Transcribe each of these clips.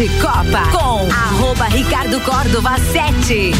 de Copa com arroba Ricardo Córdova 7.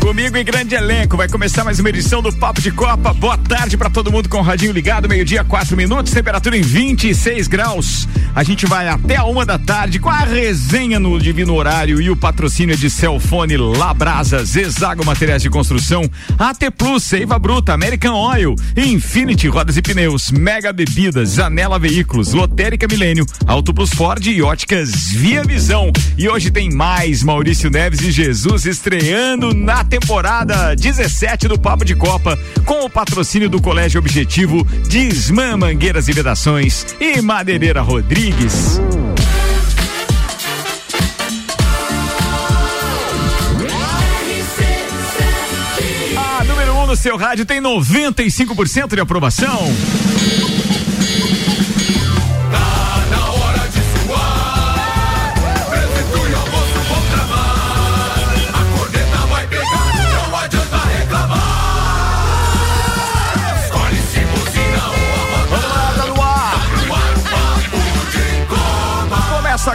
Comigo em grande elenco, vai começar mais uma edição do Papo de Copa. Boa tarde para todo mundo com o radinho ligado, meio-dia, quatro minutos, temperatura em 26 graus. A gente vai até a uma da tarde com a resenha no Divino Horário e o patrocínio de Celfone Labrasa, Zezago Materiais de Construção, AT Plus, Seiva Bruta, American Oil, Infinity Rodas e Pneus, Mega Bebidas, Zanela Veículos, Lotérica Milênio, Auto Plus Ford e Óticas Via Visão. E hoje tem mais Maurício Neves e Jesus estreando na temporada 17 do Papo de Copa, com o patrocínio do Colégio Objetivo, Disman Mangueiras e Vedações e Madeireira Rodrigues. A número 1 um no seu rádio tem 95% de aprovação.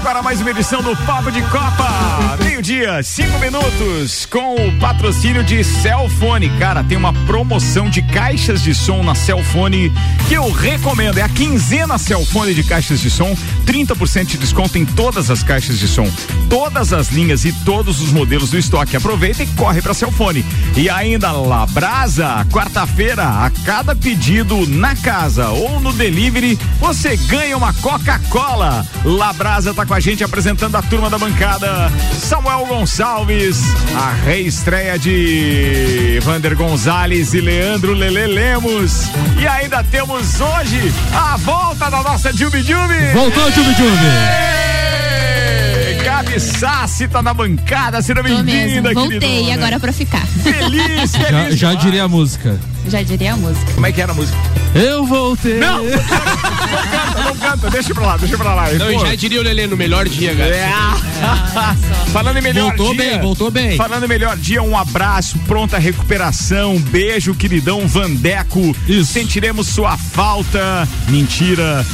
Agora mais uma edição do Papo de Copa. Meio-dia, cinco minutos, com o patrocínio de Cellfone. Cara, tem uma promoção de caixas de som na Cellfone que eu recomendo. É a quinzena Cellfone de caixas de som, 30% de desconto em todas as caixas de som, todas as linhas e todos os modelos do estoque. Aproveita e corre pra Cellfone. E ainda Labrasa, quarta-feira, a cada pedido na casa ou no delivery, você ganha uma Coca-Cola. Labrasa tá com a gente apresentando a turma da bancada. Samuel Gonçalves, a reestreia de Vander Gonzalez e Leandro Lele Lemos. E ainda temos hoje a volta da nossa Jubi Jubi. Voltou, Jubi Jubi. Gabi Sassi tá na bancada, seja bem-vinda, Voltei agora pra ficar. Feliz, feliz. Já, já diria a música. Já diria a música. Como é que era a música? Eu voltei. Não, não canta, não canta, deixa pra lá, deixa pra lá. Não, Pô, já diria o Lelê no melhor dia, cara. É. Falando em melhor Voltou dia. bem, voltou bem. Falando em melhor dia, um abraço, pronta recuperação, beijo, queridão Vandeco. Isso. Sentiremos sua falta. Mentira.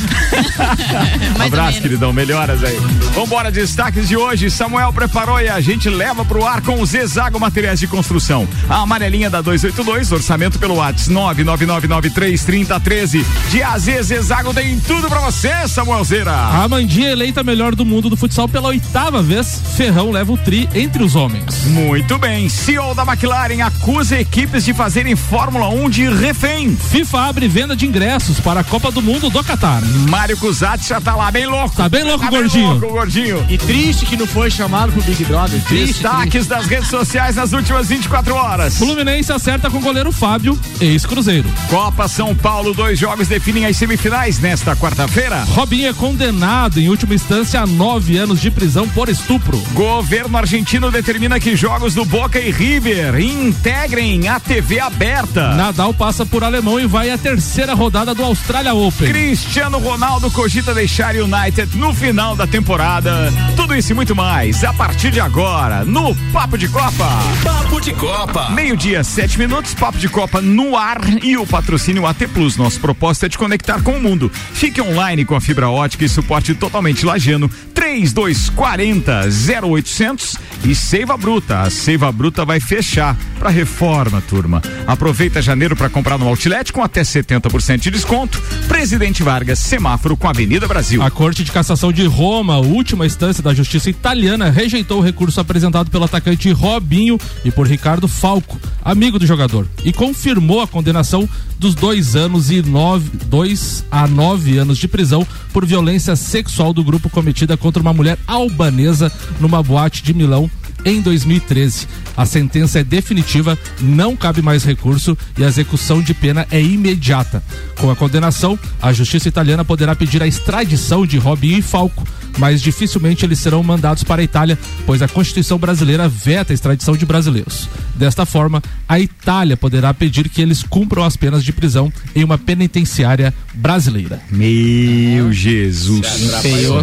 abraço, queridão, melhoras aí. Vambora, destaques de hoje. Samuel preparou e a gente leva pro ar com o Zezago Materiais de Construção. A amarelinha da 282, orçamento pelo WhatsApp 999933013. De AZ Zezago tem tudo pra você, Samuel Zeira. A Amandinha eleita melhor do mundo do futsal pela oitava vez, Ferrão leva o tri entre os homens. Muito bem, CEO da McLaren acusa equipes de fazerem Fórmula 1 de refém. FIFA abre venda de ingressos para a Copa do Mundo do Catar. Mário Cusati já tá lá bem louco. Tá bem louco, Tá gordinho. louco, gordinho. E triste que não foi chamado pro Big Brother. Triste, Destaques das redes sociais nas últimas 24 horas. Fluminense acerta com o goleiro Fábio, ex-cruzeiro. Copa São Paulo, dois jogos definem as semifinais nesta quarta-feira. Robinho é condenado em última instância a nove anos de prisão por estupro. Governo argentino determina que jogos do Boca e River integrem a TV aberta. Nadal passa por alemão e vai à terceira rodada do Australia Open. Cristiano Ronaldo cogita deixar United no final da temporada. Tudo isso e muito mais a partir de agora no Papo de Copa. Papo de Copa. Meio-dia, sete minutos, Papo de Copa no ar e o patrocínio AT Plus. Nosso propósito é te conectar com o mundo. Fique online com a fibra ótica e suporte totalmente lajano. 3240 0800 e Seiva Bruta. A Seiva Bruta vai fechar para reforma, turma. Aproveita janeiro para comprar no Outlet com até 70% de desconto. Presidente Vargas, semáforo com Avenida Brasil. A Corte de Cassação de Roma, última instância da Justiça Italiana, rejeitou o recurso apresentado pelo atacante Robinho e por Ricardo Falco, amigo do jogador, e confirmou a condenação dos dois anos e nove, dois a nove anos de prisão por violência sexual do grupo cometida contra uma mulher albanesa numa boate de Milão em 2013. A sentença é definitiva, não cabe mais recurso e a execução de pena é imediata. Com a condenação, a justiça italiana poderá pedir a extradição de Robinho e Falco, mas dificilmente eles serão mandados para a Itália, pois a Constituição brasileira veta a extradição de brasileiros. Desta forma, a Itália poderá pedir que eles cumpram as penas de prisão em uma penitenciária brasileira. Meu Jesus.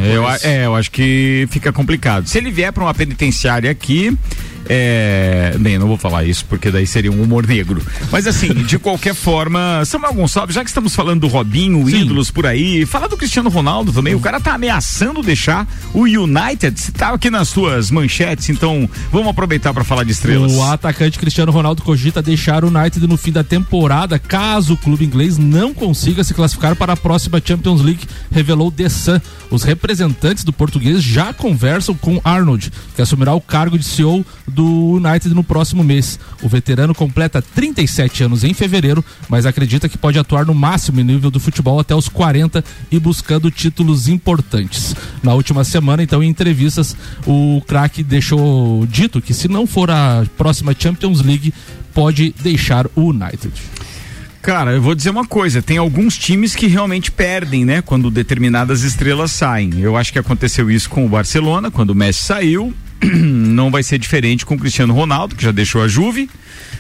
Eu, é, eu acho que fica complicado. Se ele vier para uma penitenciária aqui, aqui. É, bem, não vou falar isso porque daí seria um humor negro. Mas assim, de qualquer forma, Samuel Gonçalves, já que estamos falando do Robinho, Sim. ídolos por aí, fala do Cristiano Ronaldo também. O cara tá ameaçando deixar o United. Se tá aqui nas suas manchetes, então vamos aproveitar para falar de estrelas. O atacante Cristiano Ronaldo cogita deixar o United no fim da temporada, caso o clube inglês não consiga se classificar para a próxima Champions League, revelou The Sun. Os representantes do português já conversam com Arnold, que assumirá o cargo de CEO do United no próximo mês. O veterano completa 37 anos em fevereiro, mas acredita que pode atuar no máximo nível do futebol até os 40 e buscando títulos importantes. Na última semana, então, em entrevistas, o craque deixou dito que se não for a próxima Champions League, pode deixar o United. Cara, eu vou dizer uma coisa, tem alguns times que realmente perdem, né, quando determinadas estrelas saem. Eu acho que aconteceu isso com o Barcelona, quando o Messi saiu. Não vai ser diferente com o Cristiano Ronaldo, que já deixou a Juve.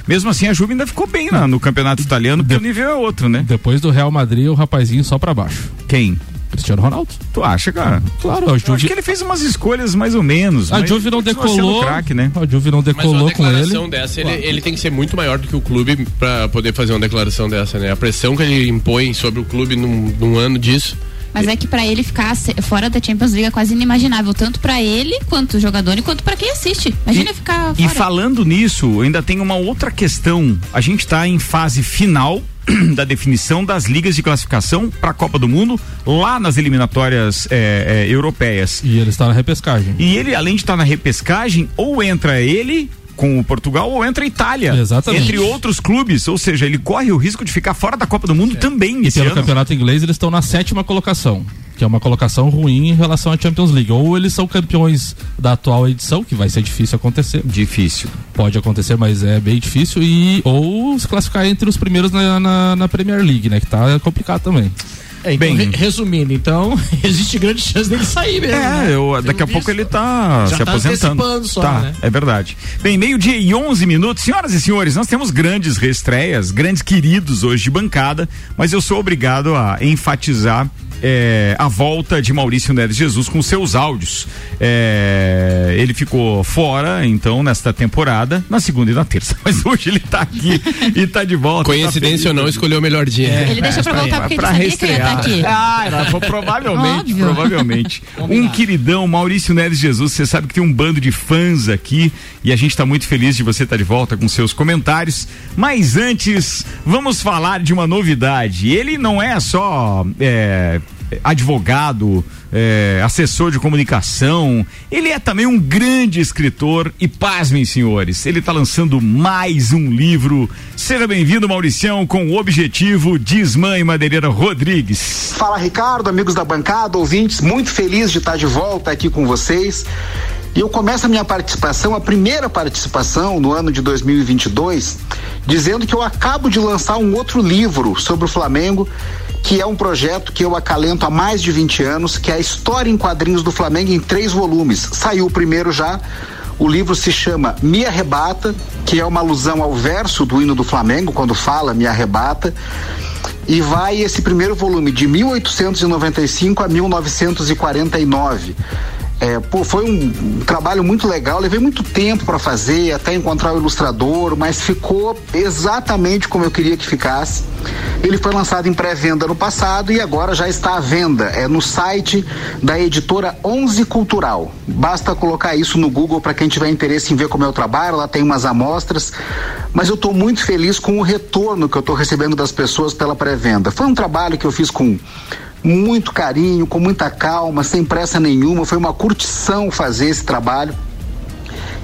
Mesmo assim, a Juve ainda ficou bem na- no campeonato italiano, porque o nível é outro, né? Depois do Real Madrid, o rapazinho só pra baixo. Quem? Cristiano Ronaldo. Tu acha, cara? Claro, a Eu acho Juve, que ele fez umas escolhas mais ou menos. a Juve não decolou. Craque, né? A Juve não Mas uma decolou com declaração ele. dessa, ele, ele tem que ser muito maior do que o clube pra poder fazer uma declaração dessa, né? A pressão que ele impõe sobre o clube num, num ano disso. Mas é que pra ele ficar fora da Champions League é quase inimaginável, tanto pra ele, quanto o jogador, e quanto pra quem assiste. Imagina ficar E fora. falando nisso, ainda tem uma outra questão. A gente está em fase final da definição das ligas de classificação para a Copa do Mundo lá nas eliminatórias é, é, europeias. E ele está na repescagem. E ele, além de estar na repescagem, ou entra ele com o Portugal ou entra a Itália. Exatamente. Entre outros clubes, ou seja, ele corre o risco de ficar fora da Copa do Mundo também E pelo ano. campeonato inglês, eles estão na sétima colocação. Que é uma colocação ruim em relação à Champions League. Ou eles são campeões da atual edição, que vai ser difícil acontecer. Difícil. Pode acontecer, mas é bem difícil. E, ou se classificar entre os primeiros na, na, na Premier League, né? Que tá complicado também. É, então, Bem- re- resumindo, então, existe grande chance dele sair mesmo. né? É, eu, Pelo daqui a visto. pouco ele tá Já se tá aposentando. só, tá, né? é verdade. Bem, meio-dia e 11 minutos. Senhoras e senhores, nós temos grandes reestreias, grandes queridos hoje de bancada, mas eu sou obrigado a enfatizar é, a volta de Maurício Neves Jesus com seus áudios. É, ele ficou fora, então, nesta temporada, na segunda e na terça. Mas hoje ele tá aqui e tá de volta. tá Coincidência feliz ou não, escolheu o melhor dia. Ele deixou pra voltar porque ele pra sabia que ele ia estar aqui. Ah, provavelmente, Óbvio. provavelmente. Um queridão, Maurício Neves Jesus, você sabe que tem um bando de fãs aqui e a gente está muito feliz de você estar de volta com seus comentários. Mas antes, vamos falar de uma novidade. Ele não é só é, advogado, é, assessor de comunicação, ele é também um grande escritor e pasmem, senhores, ele está lançando mais um livro. Seja bem-vindo, Mauricião, com o objetivo Dismã e Madeireira Rodrigues. Fala Ricardo, amigos da bancada, ouvintes, muito feliz de estar de volta aqui com vocês. E eu começo a minha participação, a primeira participação no ano de 2022, dizendo que eu acabo de lançar um outro livro sobre o Flamengo, que é um projeto que eu acalento há mais de 20 anos, que é a história em quadrinhos do Flamengo em três volumes. Saiu o primeiro já. O livro se chama Me Arrebata, que é uma alusão ao verso do hino do Flamengo, quando fala Me Arrebata. E vai esse primeiro volume de 1895 a 1949. É, pô, foi um, trabalho muito legal, levei muito tempo para fazer, até encontrar o ilustrador, mas ficou exatamente como eu queria que ficasse. Ele foi lançado em pré-venda no passado e agora já está à venda. É no site da editora Onze Cultural. Basta colocar isso no Google para quem tiver interesse em ver como é o trabalho. Lá tem umas amostras. Mas eu estou muito feliz com o retorno que eu estou recebendo das pessoas pela pré-venda. Foi um trabalho que eu fiz com muito carinho, com muita calma, sem pressa nenhuma. Foi uma curtição fazer esse trabalho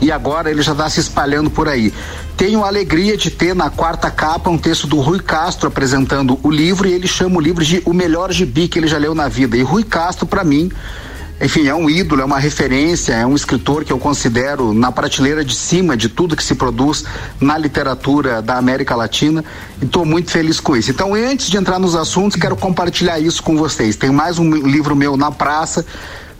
e agora ele já está se espalhando por aí. Tenho a alegria de ter na quarta capa um texto do Rui Castro apresentando o livro e ele chama o livro de O Melhor Gibi que ele já leu na vida. E Rui Castro, para mim, enfim, é um ídolo, é uma referência, é um escritor que eu considero na prateleira de cima de tudo que se produz na literatura da América Latina e estou muito feliz com isso. Então, antes de entrar nos assuntos, quero compartilhar isso com vocês. Tem mais um livro meu na praça,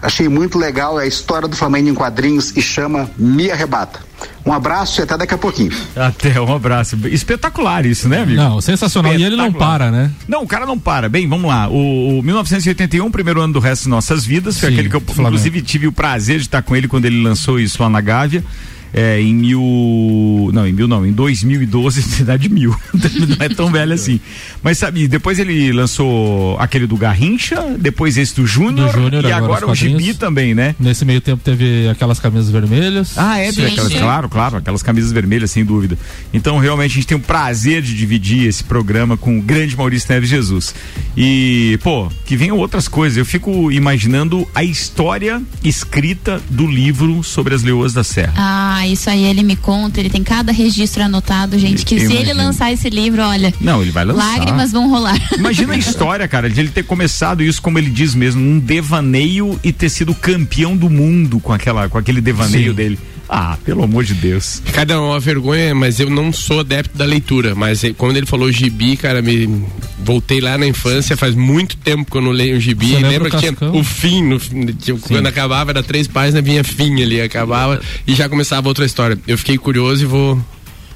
achei muito legal, é a história do Flamengo em quadrinhos e chama Me Arrebata. Um abraço e até daqui a pouquinho. Até um abraço. Espetacular isso, né, amigo? Não, sensacional. E ele não para, né? Não, o cara não para. Bem, vamos lá. O, o 1981, primeiro ano do resto de nossas vidas, foi Sim, aquele que eu, Flamengo. inclusive, tive o prazer de estar com ele quando ele lançou isso lá na Gávea. É, em mil. Não, em mil não, em 2012, cidade mil. não é tão velho assim. Mas sabe, depois ele lançou aquele do Garrincha, depois esse do Júnior, Do Júnior, e agora agora, o Gibi também, né? Nesse meio tempo teve aquelas camisas vermelhas. Ah, é, Sim, aquelas, sim. claro, claro, aquelas camisas vermelhas, sem dúvida. Então, realmente, a gente tem o prazer de dividir esse programa com o grande Maurício Neves Jesus. E, pô, que venham outras coisas. Eu fico imaginando a história escrita do livro sobre as leoas da Serra. Ah, isso aí ele me conta, ele tem cada registro anotado, gente, que Eu se ele imagino. lançar esse livro, olha, Não, ele vai lançar. lágrimas vão rolar. Imagina a história, cara, de ele ter começado isso, como ele diz mesmo, um devaneio e ter sido campeão do mundo com, aquela, com aquele devaneio Sim. dele. Ah, pelo amor de Deus. Cada uma vergonha, mas eu não sou adepto da leitura. Mas eh, quando ele falou gibi, cara, me voltei lá na infância. Faz muito tempo que eu não leio gibi. Você lembra que tinha o fim, no, quando acabava era três páginas, vinha fim ali, acabava e já começava outra história. Eu fiquei curioso e vou.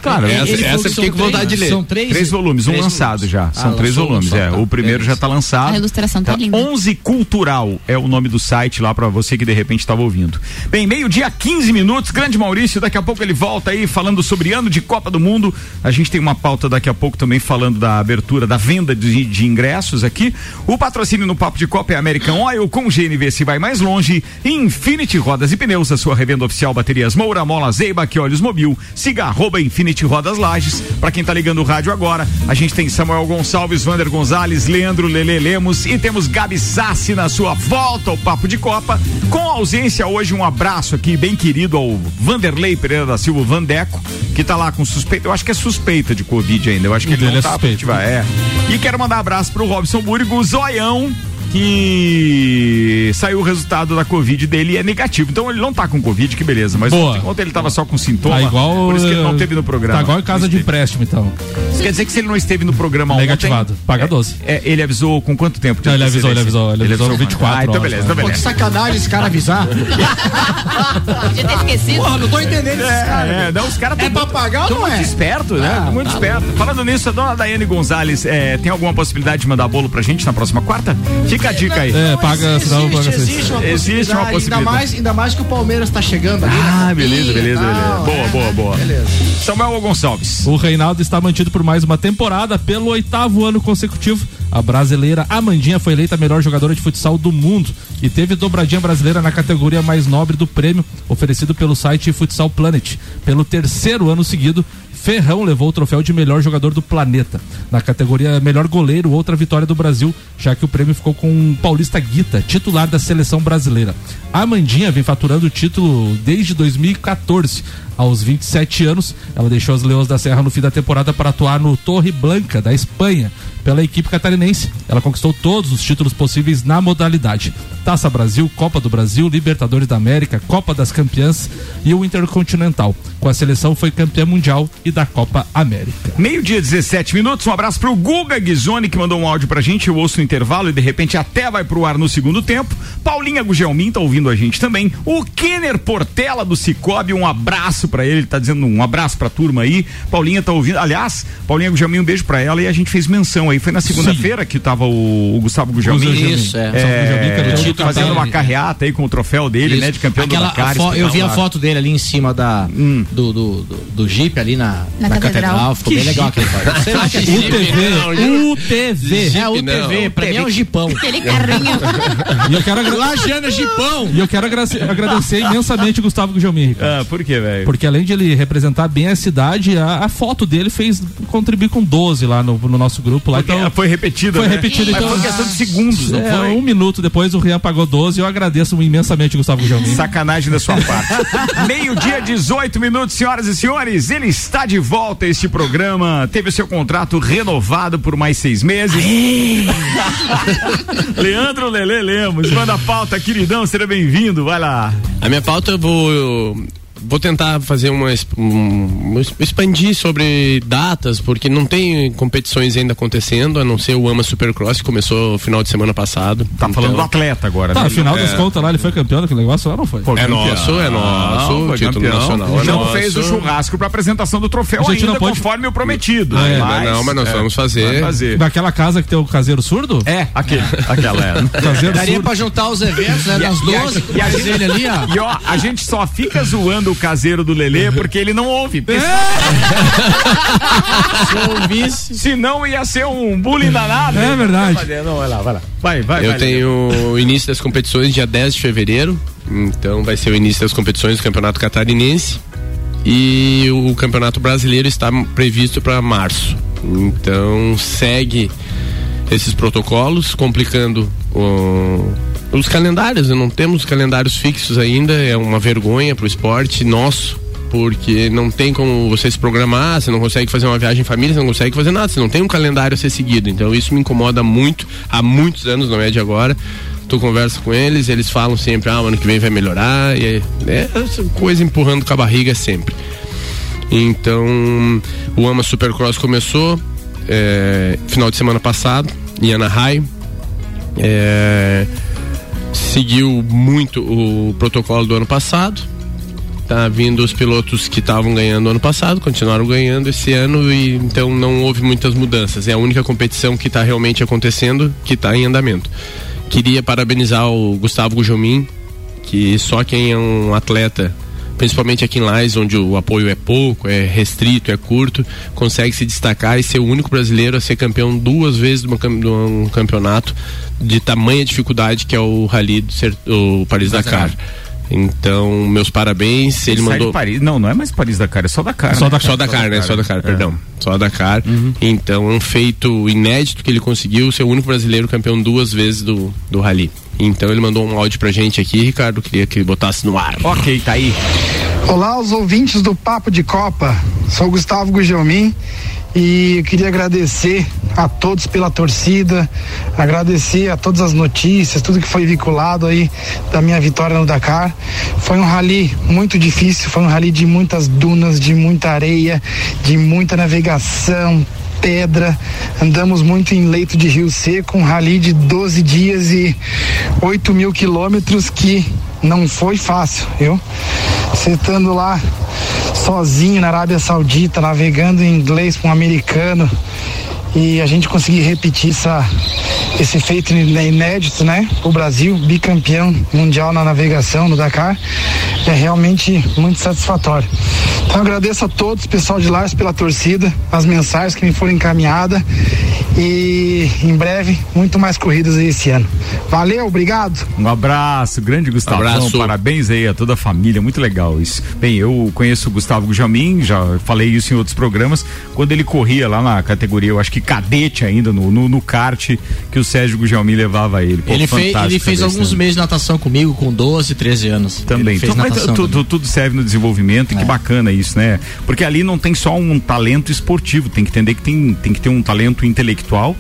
Cara, essa, essa que eu fiquei com vontade de três- ler. São três, Três volumes, um três lançado volumes. já. Ah, São três lançou, volumes, lançou, é. tá. O primeiro Beleza. já tá lançado. A ilustração tá linda. 11 Cultural é o nome do site lá pra você que de repente estava ouvindo. Bem, meio-dia, 15 minutos. Grande Maurício, daqui a pouco ele volta aí falando sobre ano de Copa do Mundo. A gente tem uma pauta daqui a pouco também falando da abertura, da venda de, de ingressos aqui. O patrocínio no Papo de Copa é American Oil com GNV se vai mais longe. Infinity Rodas e Pneus, a sua revenda oficial baterias Moura, Mola, Zeiba, que Olhos Mobil. Siga arroba Infinity Rodas Lages. Pra quem tá ligando o rádio agora, a gente tem Samuel Gonçalves, Vander Gonzalez, Leandro Lele Lemos e temos Gabi Sassi na sua volta ao Papo de Copa. Com ausência hoje, um abraço aqui bem querido ao Vanderlei Pereira da Silva Vandeco, que tá lá com suspeita, eu acho que é suspeita de Covid ainda, eu acho que ele dele não é tá suspeito. é. E quero mandar abraço pro Robson Búrigo, Zoião, que saiu o resultado da Covid dele e é negativo. Então ele não tá com Covid, que beleza. Mas Boa. ontem, ele tava só com sintoma. Tá igual. por isso que ele não eh, teve no programa. Tá igual em casa de empréstimo, então. Isso quer dizer que se ele não esteve no programa Negativado. ontem... Paga é, 12. é, ele avisou com quanto tempo? Não, ele avisou, ele antecedência? avisou, ele avisou 24 Ah, então horas, beleza, então Pô, que beleza. sacanagem esse cara avisar. Podia ter esquecido. Porra, não tô entendendo esses caras. É, é, não, os caras É pra pagar ou não muito é? esperto, né? Ah, muito tá esperto. Falando nisso, a dona Daiane Gonzalez, é, tem alguma possibilidade de mandar bolo pra gente na próxima quarta? Fica a dica aí. É, paga, senão paga existe, uma Existe uma possibilidade. Ainda mais, ainda mais que o Palmeiras tá chegando ali. Ah, né? beleza, Ih, beleza, tal, beleza. Boa, é. boa, boa. Beleza. Samuel Gonçalves. O Reinaldo está mantido por mais uma temporada pelo oitavo ano consecutivo. A brasileira Amandinha foi eleita a melhor jogadora de futsal do mundo e teve dobradinha brasileira na categoria mais nobre do prêmio, oferecido pelo site Futsal Planet. Pelo terceiro ano seguido, Ferrão levou o troféu de melhor jogador do planeta. Na categoria melhor goleiro, outra vitória do Brasil, já que o prêmio ficou com o Paulista Guita, titular da seleção brasileira. A Amandinha vem faturando o título desde 2014. Aos 27 anos, ela deixou as Leões da Serra no fim da temporada para atuar no Torre Blanca, da Espanha, pela equipe catarinense. Ela conquistou todos os títulos possíveis na modalidade: Taça Brasil, Copa do Brasil, Libertadores da América, Copa das Campeãs e o Intercontinental. Com a seleção, foi campeã mundial e da Copa América. Meio-dia, 17 minutos. Um abraço pro Guga Guizoni, que mandou um áudio pra gente. Eu ouço no intervalo e de repente até vai pro ar no segundo tempo. Paulinha Gugelmin tá ouvindo a gente também. O Kenner Portela do Cicobi, um abraço ele. Ele tá dizendo um abraço pra turma aí. Paulinha tá ouvindo. Aliás, Paulinha Gugelmin, um beijo pra ela e a gente fez menção aí. Foi na segunda-feira que tava o, o Gustavo Gugelmin. Isso, é. É, campeão do fazendo uma carreata aí com o troféu dele, Isso. né? De campeão Aquela, do Dakar. eu vi a foto dele ali em cima da, Hum. do, do, do, do Jeep ali na, Na na, catedral. catedral. Ficou Que bem legal aquele é UTV, UTV. É o Jeep, não. TV, pra mim é um jipão. Aquele carrinho. E eu quero, e eu quero agra- agradecer imensamente o Gustavo Ricardo. Ah, por quê, velho? Porque além de ele representar bem a cidade, a, a foto dele fez contribuir com 12 lá no, no nosso grupo. Lá, então, foi repetido, foi né? repetido, Mas então- foi questão de segundos, não é, foi? um minuto depois o Rian pagou 12 e eu agradeço imensamente o Gustavo Gugelmin. Sacanagem da sua parte. Meio-dia, 18 minutos, senhoras e senhores. Ele está de volta a este programa. Teve o seu contrato renovado por mais seis meses. Leandro Lele Lemos, manda a pauta, queridão, seja bem-vindo. Vai lá. A minha pauta eu vou. Vou tentar fazer uma. um- expandir sobre datas, porque não tem competições ainda acontecendo, a não ser o AMA Supercross, que começou no final de semana passado. Tá falando do Então, atleta agora, Tá, né? afinal das É. contas lá ele foi campeão daquele negócio lá, não foi? É nosso, é nosso, Não, título campeão. nacional é Não nosso. fez o churrasco pra apresentação do troféu A gente ainda, não pode- conforme o prometido. É, não, mas nós vamos fazer. Fazer. Naquela casa que tem o caseiro surdo? É, aquele, aquela é. Caseiro Daria surdo. pra juntar os eventos, né? Das E a- 12, e a- fazer ele ali, ó. E ó, a gente só fica zoando xingando o caseiro do Lelê porque ele não ouve. É. Se eu ouvisse. Se não ia ser um bullying danado. É verdade. Não, vai lá, vai lá. Vai, vai, Eu vai, tenho o início das competições dia 10 de fevereiro. Então vai ser o início das competições do Campeonato Catarinense. E o Campeonato Brasileiro está previsto para março. Então segue esses protocolos, complicando o- os calendários. Não temos calendários fixos ainda, é uma vergonha para o esporte nosso. Porque não tem como você se programar, você não consegue fazer uma viagem em família, você não consegue fazer nada, você não tem um calendário a ser seguido. Então isso me incomoda muito, há muitos anos, não é de agora. Tu conversa com eles, eles falam sempre, ah, ano que vem vai melhorar, e é, é coisa empurrando com a barriga sempre. Então, o AMA Supercross começou é, final de semana passado, em Anaheim. É, seguiu muito o protocolo do ano passado. Tá vindo os pilotos que estavam ganhando ano passado, continuaram ganhando esse ano e então não houve muitas mudanças. É a única competição que está realmente acontecendo, que está em andamento. Queria parabenizar o Gustavo Gujomin, que só quem é um atleta, principalmente aqui em Lais, onde o apoio é pouco, é restrito, é curto, consegue se destacar e ser o único brasileiro a ser campeão duas vezes de, uma de um campeonato de tamanha dificuldade que é o Rally do o Paris Dakar. Então, meus parabéns. Ele, de mandou. Paris. Não, não é mais Paris Dakar, é só Dakar. Só né? Dakar. Só Dakar, né? Só Dakar, perdão. Só Dakar. Então, é um feito inédito que ele conseguiu ser o único brasileiro campeão duas vezes do, do Rally. Então, ele mandou um áudio pra gente aqui, Ricardo. Queria que ele botasse no ar. Ok, tá aí. Olá, os ouvintes do Papo de Copa. Sou o Gustavo Gugelmin e eu queria agradecer a todos pela torcida, agradecer a todas as notícias, tudo que foi vinculado aí da minha vitória no Dakar. Foi um rally muito difícil, foi um rally de muitas dunas, de muita areia, de muita navegação, pedra. Andamos muito em leito de rio seco, um rally de 12 dias e 8 mil quilômetros que não foi fácil, viu? Você estando lá sozinho na Arábia Saudita, navegando em inglês com um americano e a gente conseguir repetir essa, esse feito inédito, né? O Brasil, bicampeão mundial na navegação no Dakar, é realmente muito satisfatório. Então agradeço a todos, pessoal de Lars, pela torcida, as mensagens que me foram encaminhadas e em breve muito mais corridas aí esse ano. Valeu, obrigado. Um abraço, grande Gustavo. Abraço. Parabéns aí a toda a família, muito legal isso. Bem, eu conheço o Gustavo Gujamin, já falei isso em outros programas, quando ele corria lá na categoria, eu acho que cadete ainda, no, no, no kart, que o Sérgio Gujamin levava ele. Pô, Ele, fez, ele fez alguns meses de natação comigo, com 12, 13 anos. Também. Então, mas natação tu- também. tu- tudo serve no desenvolvimento e que bacana isso, né? Porque ali não tem só um talento esportivo, tem que entender que tem, tem que ter um talento intelectual.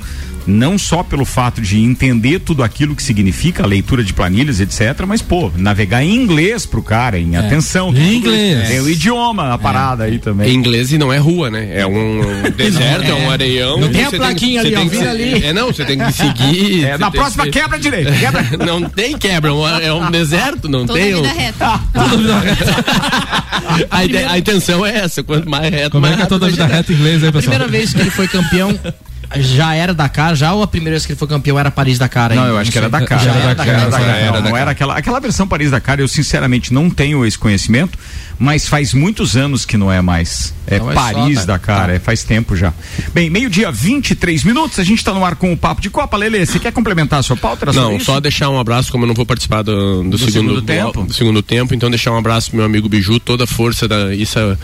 Não só pelo fato de entender tudo aquilo que significa a leitura de planilhas, etc., mas, pô, navegar em inglês pro cara, em atenção. Em inglês. Tem o idioma, a parada aí Em também. inglês e não é rua, né? É um deserto, é, um areião. Não tem a plaquinha ali, ó, que vira ali. É, não, você tem que seguir. É, na próxima que- quebra direito. Quebra. Não tem quebra, é um- é deserto, não Toda tem. vida um- reta. a, ide- a intenção é essa, quanto mais reto, Como é mais que é toda a vida reta em inglês aí, A pessoal? primeira vez que ele foi campeão já era Dakar, já ou a primeira vez que ele foi campeão era Paris Dakar Não, ainda? eu acho que era sei. Dakar. Já era Era Dakar, Dakar, já Dakar. era Não, não era aquela, aquela versão Paris Dakar, eu sinceramente não tenho esse conhecimento, mas faz muitos anos que não é mais. É é só, Paris tá? Dakar, é, faz tempo já. Bem, meio-dia, 23 minutos, a gente tá no ar com o Papo de Copa. Lele, você quer complementar a sua pauta? Era Não, isso? só deixar um abraço, como eu não vou participar do, do, segundo, segundo tempo? do segundo tempo, então deixar um abraço pro meu amigo Biju, toda a força da isso é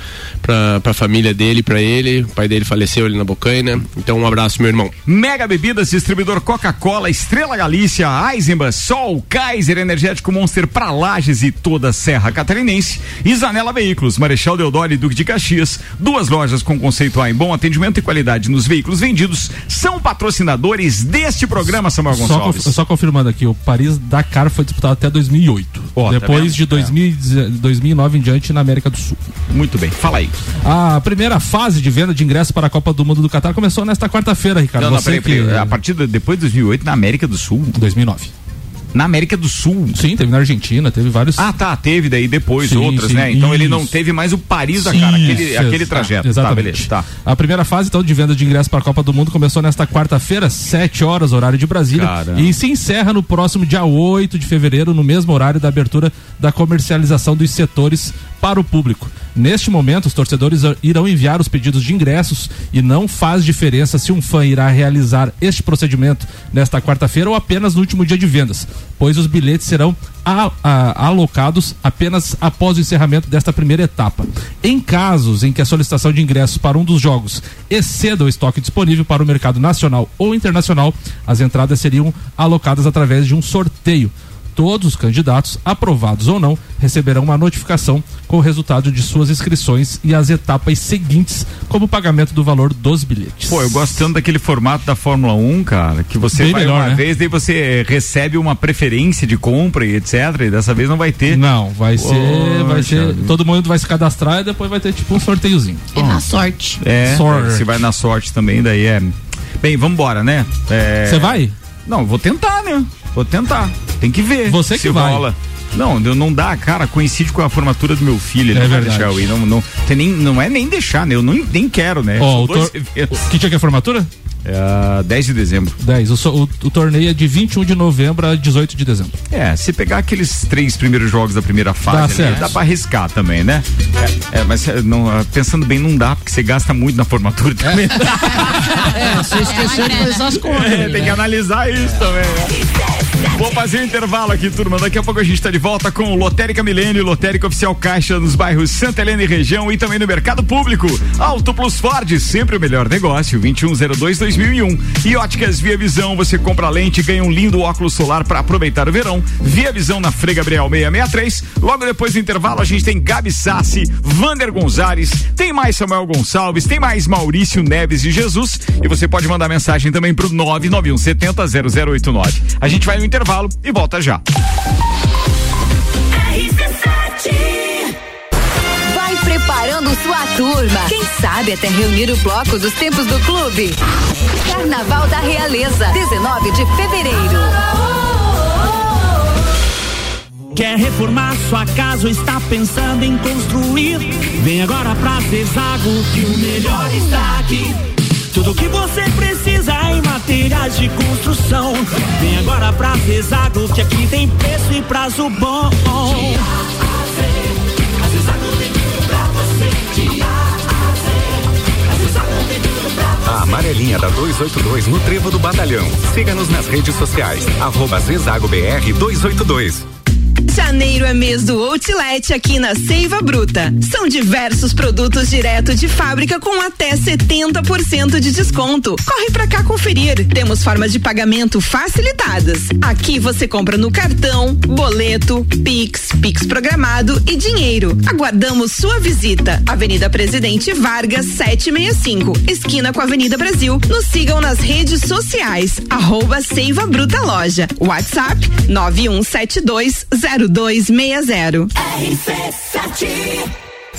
pra, pra família dele, pra ele. O pai dele faleceu ali na Bocaina. Então um abraço, meu irmão. Mega Bebidas, distribuidor Coca-Cola, Estrela Galícia, Eisenbahn, Sol, Kaiser, Energético Monster pra Lages e toda a Serra Catarinense. E Zanela Veículos, Marechal Deodoro e Duque de Caxias. Duas lojas com conceito A em bom atendimento e qualidade nos veículos vendidos. São patrocinadores deste programa, Samuel Só, Gonçalves. conf- só confirmando aqui, o Paris Dakar foi disputado até 2008. Ó, tá? Depois de 2000, 2009 em diante na América do Sul. Muito bem, fala aí. A primeira fase de venda de ingressos para a Copa do Mundo do Qatar começou nesta quarta-feira, Ricardo. Não, não, Você peraí, que... peraí. A partir de, depois de 2008, na América do Sul. 2009. Na América do Sul. Sim, teve na Argentina, teve vários. Ah, tá, teve daí depois Sim, outras, sim, né? Então ele não isso. teve mais o Paris da cara, aquele, isso, aquele trajeto. Exatamente. Tá, beleza, tá. A primeira fase, então, de venda de ingressos para a Copa do Mundo começou nesta quarta-feira, 7 horas, horário de Brasília. Caramba. E se encerra no próximo dia 8 de fevereiro, no mesmo horário da abertura da comercialização dos setores para o público. Neste momento, os torcedores irão enviar os pedidos de ingressos e não faz diferença se um fã irá realizar este procedimento nesta quarta-feira ou apenas no último dia de vendas, pois os bilhetes serão a, a, alocados apenas após o encerramento desta primeira etapa. Em casos em que a solicitação de ingressos para um dos jogos exceda o estoque disponível para o mercado nacional ou internacional, as entradas seriam alocadas através de um sorteio todos os candidatos, aprovados ou não, receberão uma notificação com o resultado de suas inscrições e as etapas seguintes, como o pagamento do valor dos bilhetes. Pô, eu gosto tanto daquele formato da Fórmula 1, cara, que você Bem vai melhor, uma né? vez, daí você recebe uma preferência de compra e etc. E dessa vez não vai ter. Não, vai ser, vai ser, Poxa. todo mundo vai se cadastrar e depois vai ter tipo um sorteiozinho. É na sorte. É, Sorte. se vai na sorte também, daí é. Bem, vamos embora, né? É... Você vai? Não, eu vou tentar, né? Vou tentar. Tem que ver. Você que vai. rola. Não, eu- não dá, cara, coincide com a formatura do meu filho, ele É não vai deixar eu ir, não, não, tem nem, não é nem deixar, né? Eu não, nem quero, né? Ó, São o tor-. Que dia que é a formatura? É, 10 de dezembro. 10. O, o, o torneio é de 21 de novembro a 18 de dezembro. É, se pegar aqueles três primeiros jogos da primeira Dá fase, ali, dá pra arriscar também, né? É, é, mas é, não, ah, pensando bem, não dá, porque você gasta muito na formatura também. É, você esqueceu de fazer as contas. É, tem que analisar isso também, né? Vou fazer um intervalo aqui, turma. Daqui a pouco a gente tá de volta com o Lotérica Milênio, Lotérica Oficial Caixa nos bairros Santa Helena e região e também no mercado público. Auto Plus Ford, sempre o melhor negócio, 2102-2001. E óticas Via Visão, você compra lente e ganha um lindo óculos solar para aproveitar o verão. Via Visão na Frei Gabriel 663. Logo depois do intervalo a gente tem Gabi Sassi, Vander Gonzalez, tem mais Samuel Gonçalves, tem mais Maurício Neves de Jesus e você pode mandar mensagem também pro 99170 0089. A gente vai no intervalo e volta já. Vai preparando sua turma. Quem sabe até reunir o bloco dos tempos do clube. Carnaval da Realeza, 19 de fevereiro. Quer reformar sua casa ou está pensando em construir? Vem agora pra Zezago que o melhor está aqui. Tudo que você precisa materiais de construção. Vem agora pra Zezago que aqui tem preço e prazo bom. A amarelinha da 282 no Trevo do Batalhão. Siga-nos nas redes sociais. Arroba Zezago BR 282. Janeiro é mês do Outlet aqui na Seiva Bruta. São diversos produtos direto de fábrica com até 70% de desconto. Corre pra cá conferir. Temos formas de pagamento facilitadas. Aqui você compra no cartão, boleto, Pix, Pix programado e dinheiro. Aguardamos sua visita. Avenida Presidente Vargas 765, esquina com a Avenida Brasil. Nos sigam nas redes sociais. Arroba Seiva Bruta Loja. WhatsApp 9172 0260.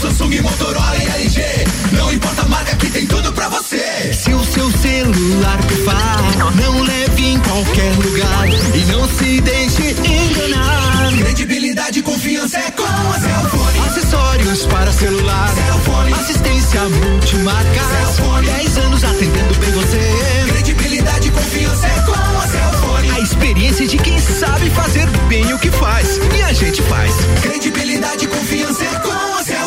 Samsung, Motorola e LG. Não importa a marca que tem tudo pra você. Se o seu celular pifar, não leve em qualquer lugar e não se deixe enganar. Credibilidade e confiança é com a Cellfone. Acessórios para celular. Cellfone. Assistência multimarca. Cellfone. 10 anos atendendo bem você. Credibilidade e confiança é com a Cellfone. A experiência de quem sabe fazer bem o que faz. E a gente faz. Credibilidade e confiança é com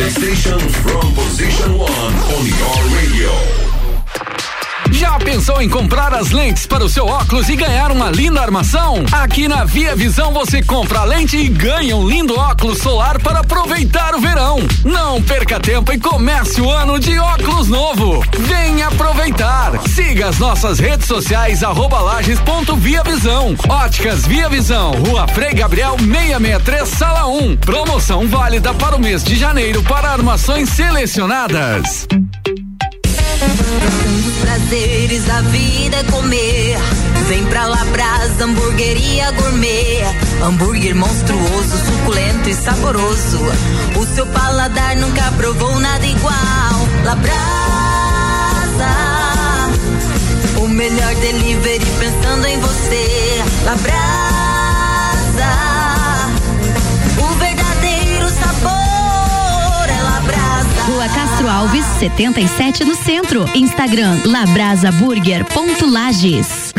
The station from position one on your radio. Já pensou em comprar as lentes para o seu óculos e ganhar uma linda armação? Aqui na Via Visão você compra a lente e ganha um lindo óculos solar para aproveitar o verão. Não perca tempo e comece o ano de óculos novo. Venha aproveitar. Siga as nossas redes sociais arroba lages.via Visão. Óticas Via Visão, Rua Frei Gabriel 663, Sala 1. Promoção válida para o mês de janeiro para armações selecionadas. Prazeres da vida é comer. Vem pra Labrasa, hamburgueria gourmet. Hambúrguer monstruoso, suculento e saboroso. O seu paladar nunca provou nada igual. Labrasa, o melhor delivery pensando em você. Labrasa, Castro Alves, 77 no centro. Instagram labrasaburger.lages.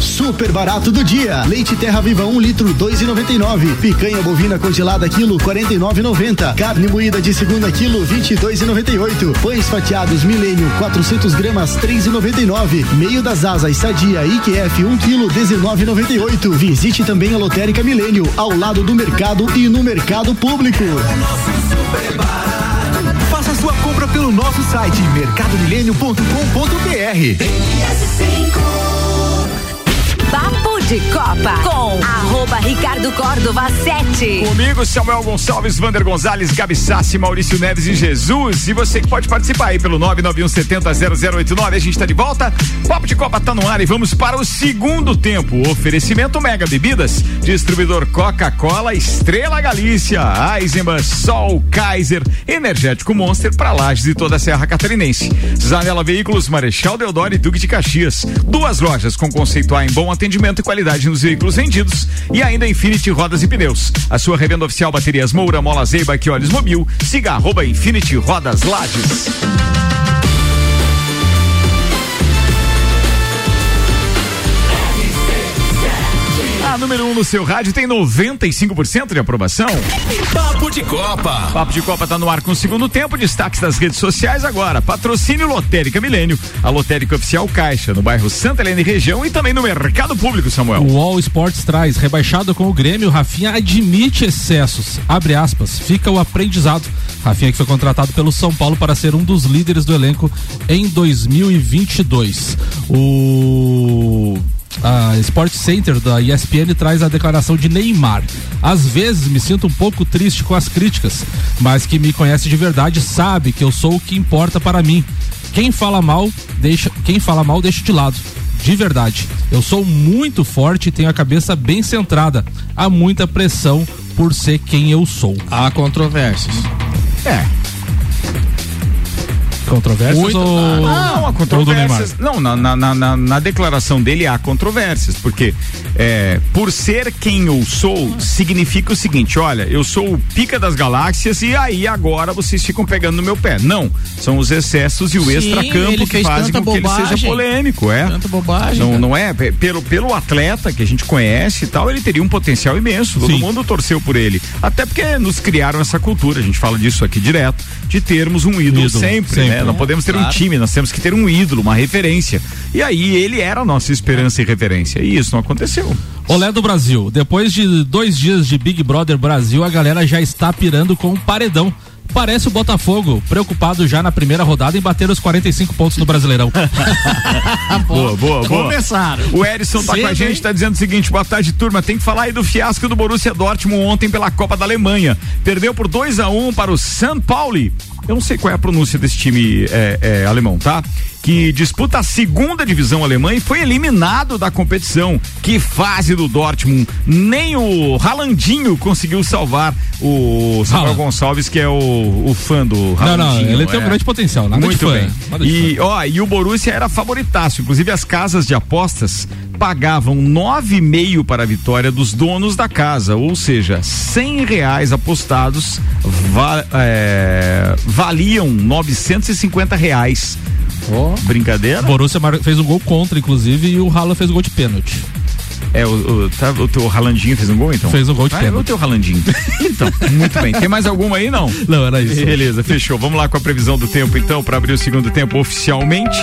Super barato do dia. Leite Terra Viva 1 um litro 2,99. Picanha bovina congelada quilo 49,90. Carne moída de segunda quilo 22,98. Pães fatiados Milênio 400 gramas 3,99. Meio das asas Sadia IQF 1 um quilo 19,98. Visite também a Lotérica Milênio ao lado do mercado e no mercado público. Faça sua compra pelo nosso site mercadomilênio.com.br. De Copa com arroba Ricardo Córdova 7. Comigo, Samuel Gonçalves, Vander Gonzalez, Gabi Sassi, Maurício Neves e Jesus. E você que pode participar aí pelo 991700089. A gente tá de volta. Papo de Copa tá no ar e vamos para o segundo tempo. Oferecimento Mega Bebidas, distribuidor Coca-Cola, Estrela Galícia, Eisenbahn, Sol, Kaiser, Energético Monster para Lages e toda a Serra Catarinense. Zanela Veículos, Marechal Deodoro e Duque de Caxias. Duas lojas com conceito A em bom atendimento e qualidade nos veículos vendidos e ainda Infinity Rodas e Pneus. A sua revenda oficial Baterias Moura, Mola Zeiba Olhos Mobil. Siga arroba Infinity Rodas Lages. A número 1 um no seu rádio tem 95% de aprovação. Papo de Copa. Papo de Copa tá no ar com o segundo tempo. Destaques das redes sociais agora. Patrocínio Lotérica Milênio, a Lotérica Oficial Caixa, no bairro Santa Helena e região e também no mercado público, Samuel. O All Sports traz, rebaixado com o Grêmio, Rafinha admite excessos. Abre aspas, fica o aprendizado. Rafinha que foi contratado pelo São Paulo para ser um dos líderes do elenco em 2022. O a Sport Center da ESPN traz a declaração de Neymar. Às vezes me sinto um pouco triste com as críticas, mas quem me conhece de verdade sabe que eu sou o que importa para mim. Quem fala mal, deixa, quem fala mal deixa de lado. De verdade, eu sou muito forte e tenho a cabeça bem centrada. Há muita pressão por ser quem eu sou. Há controvérsias. É. Controvérsias Muito- ou... Não, há ou do controvérsias. Não, na, na, na- na- na declaração dele há controvérsias, porque é, por ser quem eu sou, significa o seguinte: olha, eu sou o pica das galáxias e aí agora vocês ficam pegando no meu pé. Não, são os excessos e o extracampo que fazem com que ele seja bobagem. polêmico, é. Tanta bobagem. Não, cara. não é? Pe- Pelo, pelo atleta que a gente conhece e tal, ele teria um potencial imenso. Todo Sim. mundo torceu por ele. Até porque nos criaram essa cultura, a gente fala disso aqui direto, de termos um ídolo, Ídolo, sempre, sempre. né? Não podemos ter um Claro. time, nós temos que ter um ídolo, uma referência. E aí ele era a nossa esperança e referência. E isso não aconteceu. Olé do Brasil. Depois de dois dias de Big Brother Brasil, a galera já está pirando com um paredão. Parece o Botafogo, preocupado já na primeira rodada em bater os 45 pontos no Brasileirão. boa, boa, boa. Começaram. O Erison tá com a gente, hein? tá dizendo o seguinte: boa tarde, turma. Tem que falar aí do fiasco do Borussia Dortmund ontem pela Copa da Alemanha. Perdeu por 2 a 1 para o São Pauli. Eu não sei qual é a pronúncia desse time é, é, alemão, tá? Que disputa a segunda divisão alemã e foi eliminado da competição. Que fase do Dortmund. Nem o Ralandinho conseguiu salvar o Samuel. Gonçalves, que é o, o fã do não, Ralandinho. não, ele tem um é. grande potencial. Nada Muito de fã. bem. De E, ó, e o Borussia era favoritaço. Inclusive, as casas de apostas pagavam nove e meio para a vitória dos donos da casa, ou seja, cem reais apostados va- é, valiam 950 reais. Brincadeira? O Borussia fez um gol contra, inclusive, e o Haaland fez um gol de pênalti. É, o, o, tá, o teu Ralandinho fez um gol, então? Fez um gol de ah, é pênalti. o teu Ralandinho. Então, muito bem. Tem mais alguma aí, não? Não, era isso. Beleza, fechou. Vamos lá com a previsão do tempo, então, para abrir o segundo tempo oficialmente.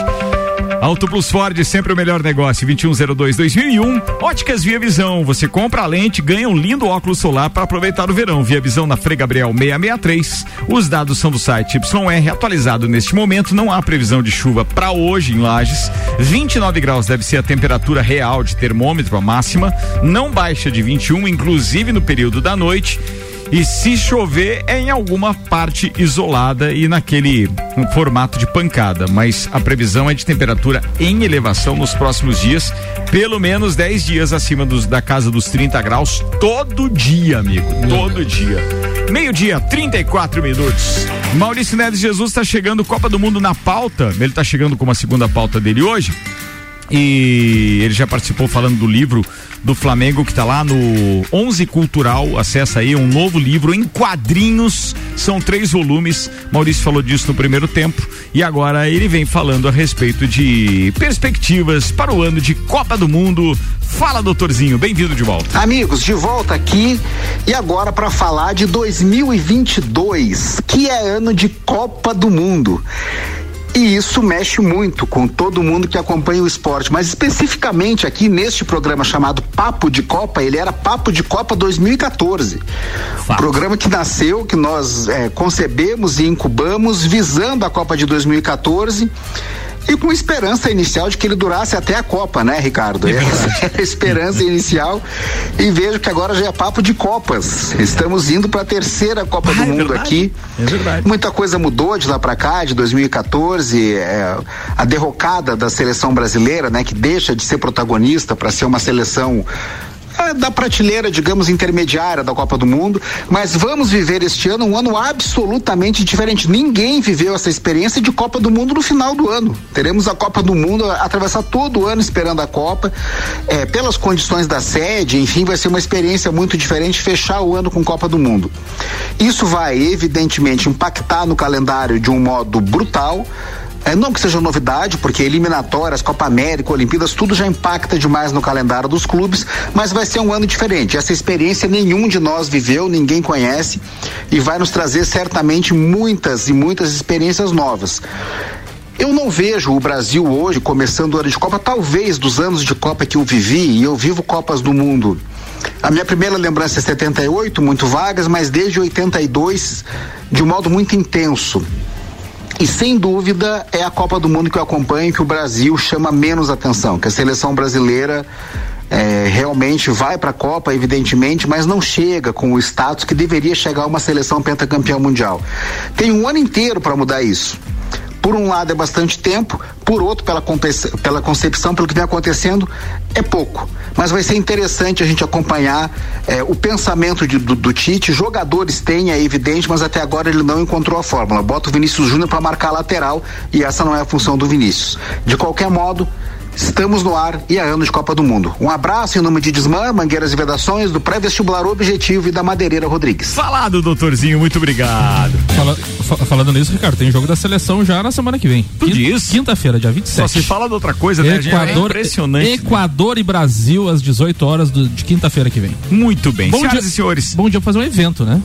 Auto Plus Ford, sempre o melhor negócio, 2102-2001. Óticas Via Visão, você compra a lente, ganha um lindo óculos solar para aproveitar o verão. Via Visão na Frei Gabriel 663. Os dados são do site YR, atualizado neste momento. Não há previsão de chuva para hoje em Lages. 29 graus deve ser a temperatura real de termômetro, a máxima. Não baixa de 21, inclusive no período da noite. E se chover é em alguma parte isolada e naquele um formato de pancada, mas a previsão é de temperatura em elevação nos próximos dias, pelo menos 10 dias acima dos, da casa dos 30 graus todo dia, amigo, todo dia. Meio-dia, 34 minutos. Maurício Neves Jesus está chegando Copa do Mundo na pauta. Ele está chegando com uma segunda pauta dele hoje. E ele já participou falando do livro do Flamengo que está lá no 11 Cultural. Acessa aí um novo livro em quadrinhos. São três volumes. Maurício falou disso no primeiro tempo. E agora ele vem falando a respeito de perspectivas para o ano de Copa do Mundo. Fala, doutorzinho. Bem-vindo de volta. Amigos, de volta aqui e agora para falar de 2022, que é ano de Copa do Mundo. E isso mexe muito com todo mundo que acompanha o esporte, mas especificamente aqui neste programa chamado Papo de Copa, ele era Papo de Copa 2014. Programa que nasceu, que nós é, concebemos e incubamos visando a Copa de 2014 e com esperança inicial de que ele durasse até a Copa, né, Ricardo? Essa era a esperança inicial. E vejo que agora já é papo de Copas. Estamos indo para a terceira Copa Ah, do é Mundo verdade. aqui. É verdade. Muita coisa mudou de lá para cá, de 2014. é, a derrocada da seleção brasileira, né, que deixa de ser protagonista para ser uma seleção da prateleira, digamos, intermediária da Copa do Mundo, mas vamos viver este ano um ano absolutamente diferente. Ninguém viveu essa experiência de Copa do Mundo no final do ano. Teremos a Copa do Mundo atravessar todo o ano esperando a Copa, é, pelas condições da sede, enfim, vai ser uma experiência muito diferente fechar o ano com Copa do Mundo. Isso vai, evidentemente, impactar no calendário de um modo brutal. É, não que seja novidade, porque eliminatórias, Copa América, Olimpíadas, tudo já impacta demais no calendário dos clubes, mas vai ser um ano diferente. Essa experiência nenhum de nós viveu, ninguém conhece e vai nos trazer certamente muitas e muitas experiências novas. Eu não vejo o Brasil hoje começando o ano de Copa, talvez dos anos de Copa que eu vivi, e eu vivo Copas do Mundo. A minha primeira lembrança é 78, muito vagas, mas desde 82, de um modo muito intenso. E sem dúvida é a Copa do Mundo que eu acompanho que o Brasil chama menos atenção, que a seleção brasileira é, realmente vai para a Copa, evidentemente, mas não chega com o status que deveria chegar uma seleção pentacampeã mundial. Tem um ano inteiro para mudar isso. Por um lado é bastante tempo, por outro, pela, pela concepção, pelo que vem acontecendo, é pouco. Mas vai ser interessante a gente acompanhar eh, o pensamento de- do, do Tite. Jogadores têm, é evidente, mas até agora ele não encontrou a fórmula. Bota o Vinícius Júnior para marcar a lateral e essa não é a função do Vinícius. De qualquer modo, estamos no ar e é ano de Copa do Mundo. Um abraço em nome de Desmã, Mangueiras e Vedações, do pré-vestibular Objetivo e da Madeireira Rodrigues. Falado, doutorzinho, muito obrigado. Fala- fa- falando nisso, Ricardo, tem jogo da seleção já na semana que vem. Tu diz? Quinta-feira, dia 27. Só se fala de outra coisa, né? É Equador, impressionante. Equador e Brasil às 18 horas do- de quinta-feira que vem. Muito bem. Bom Senhoras dia, e senhores. Bom dia pra fazer um evento, né?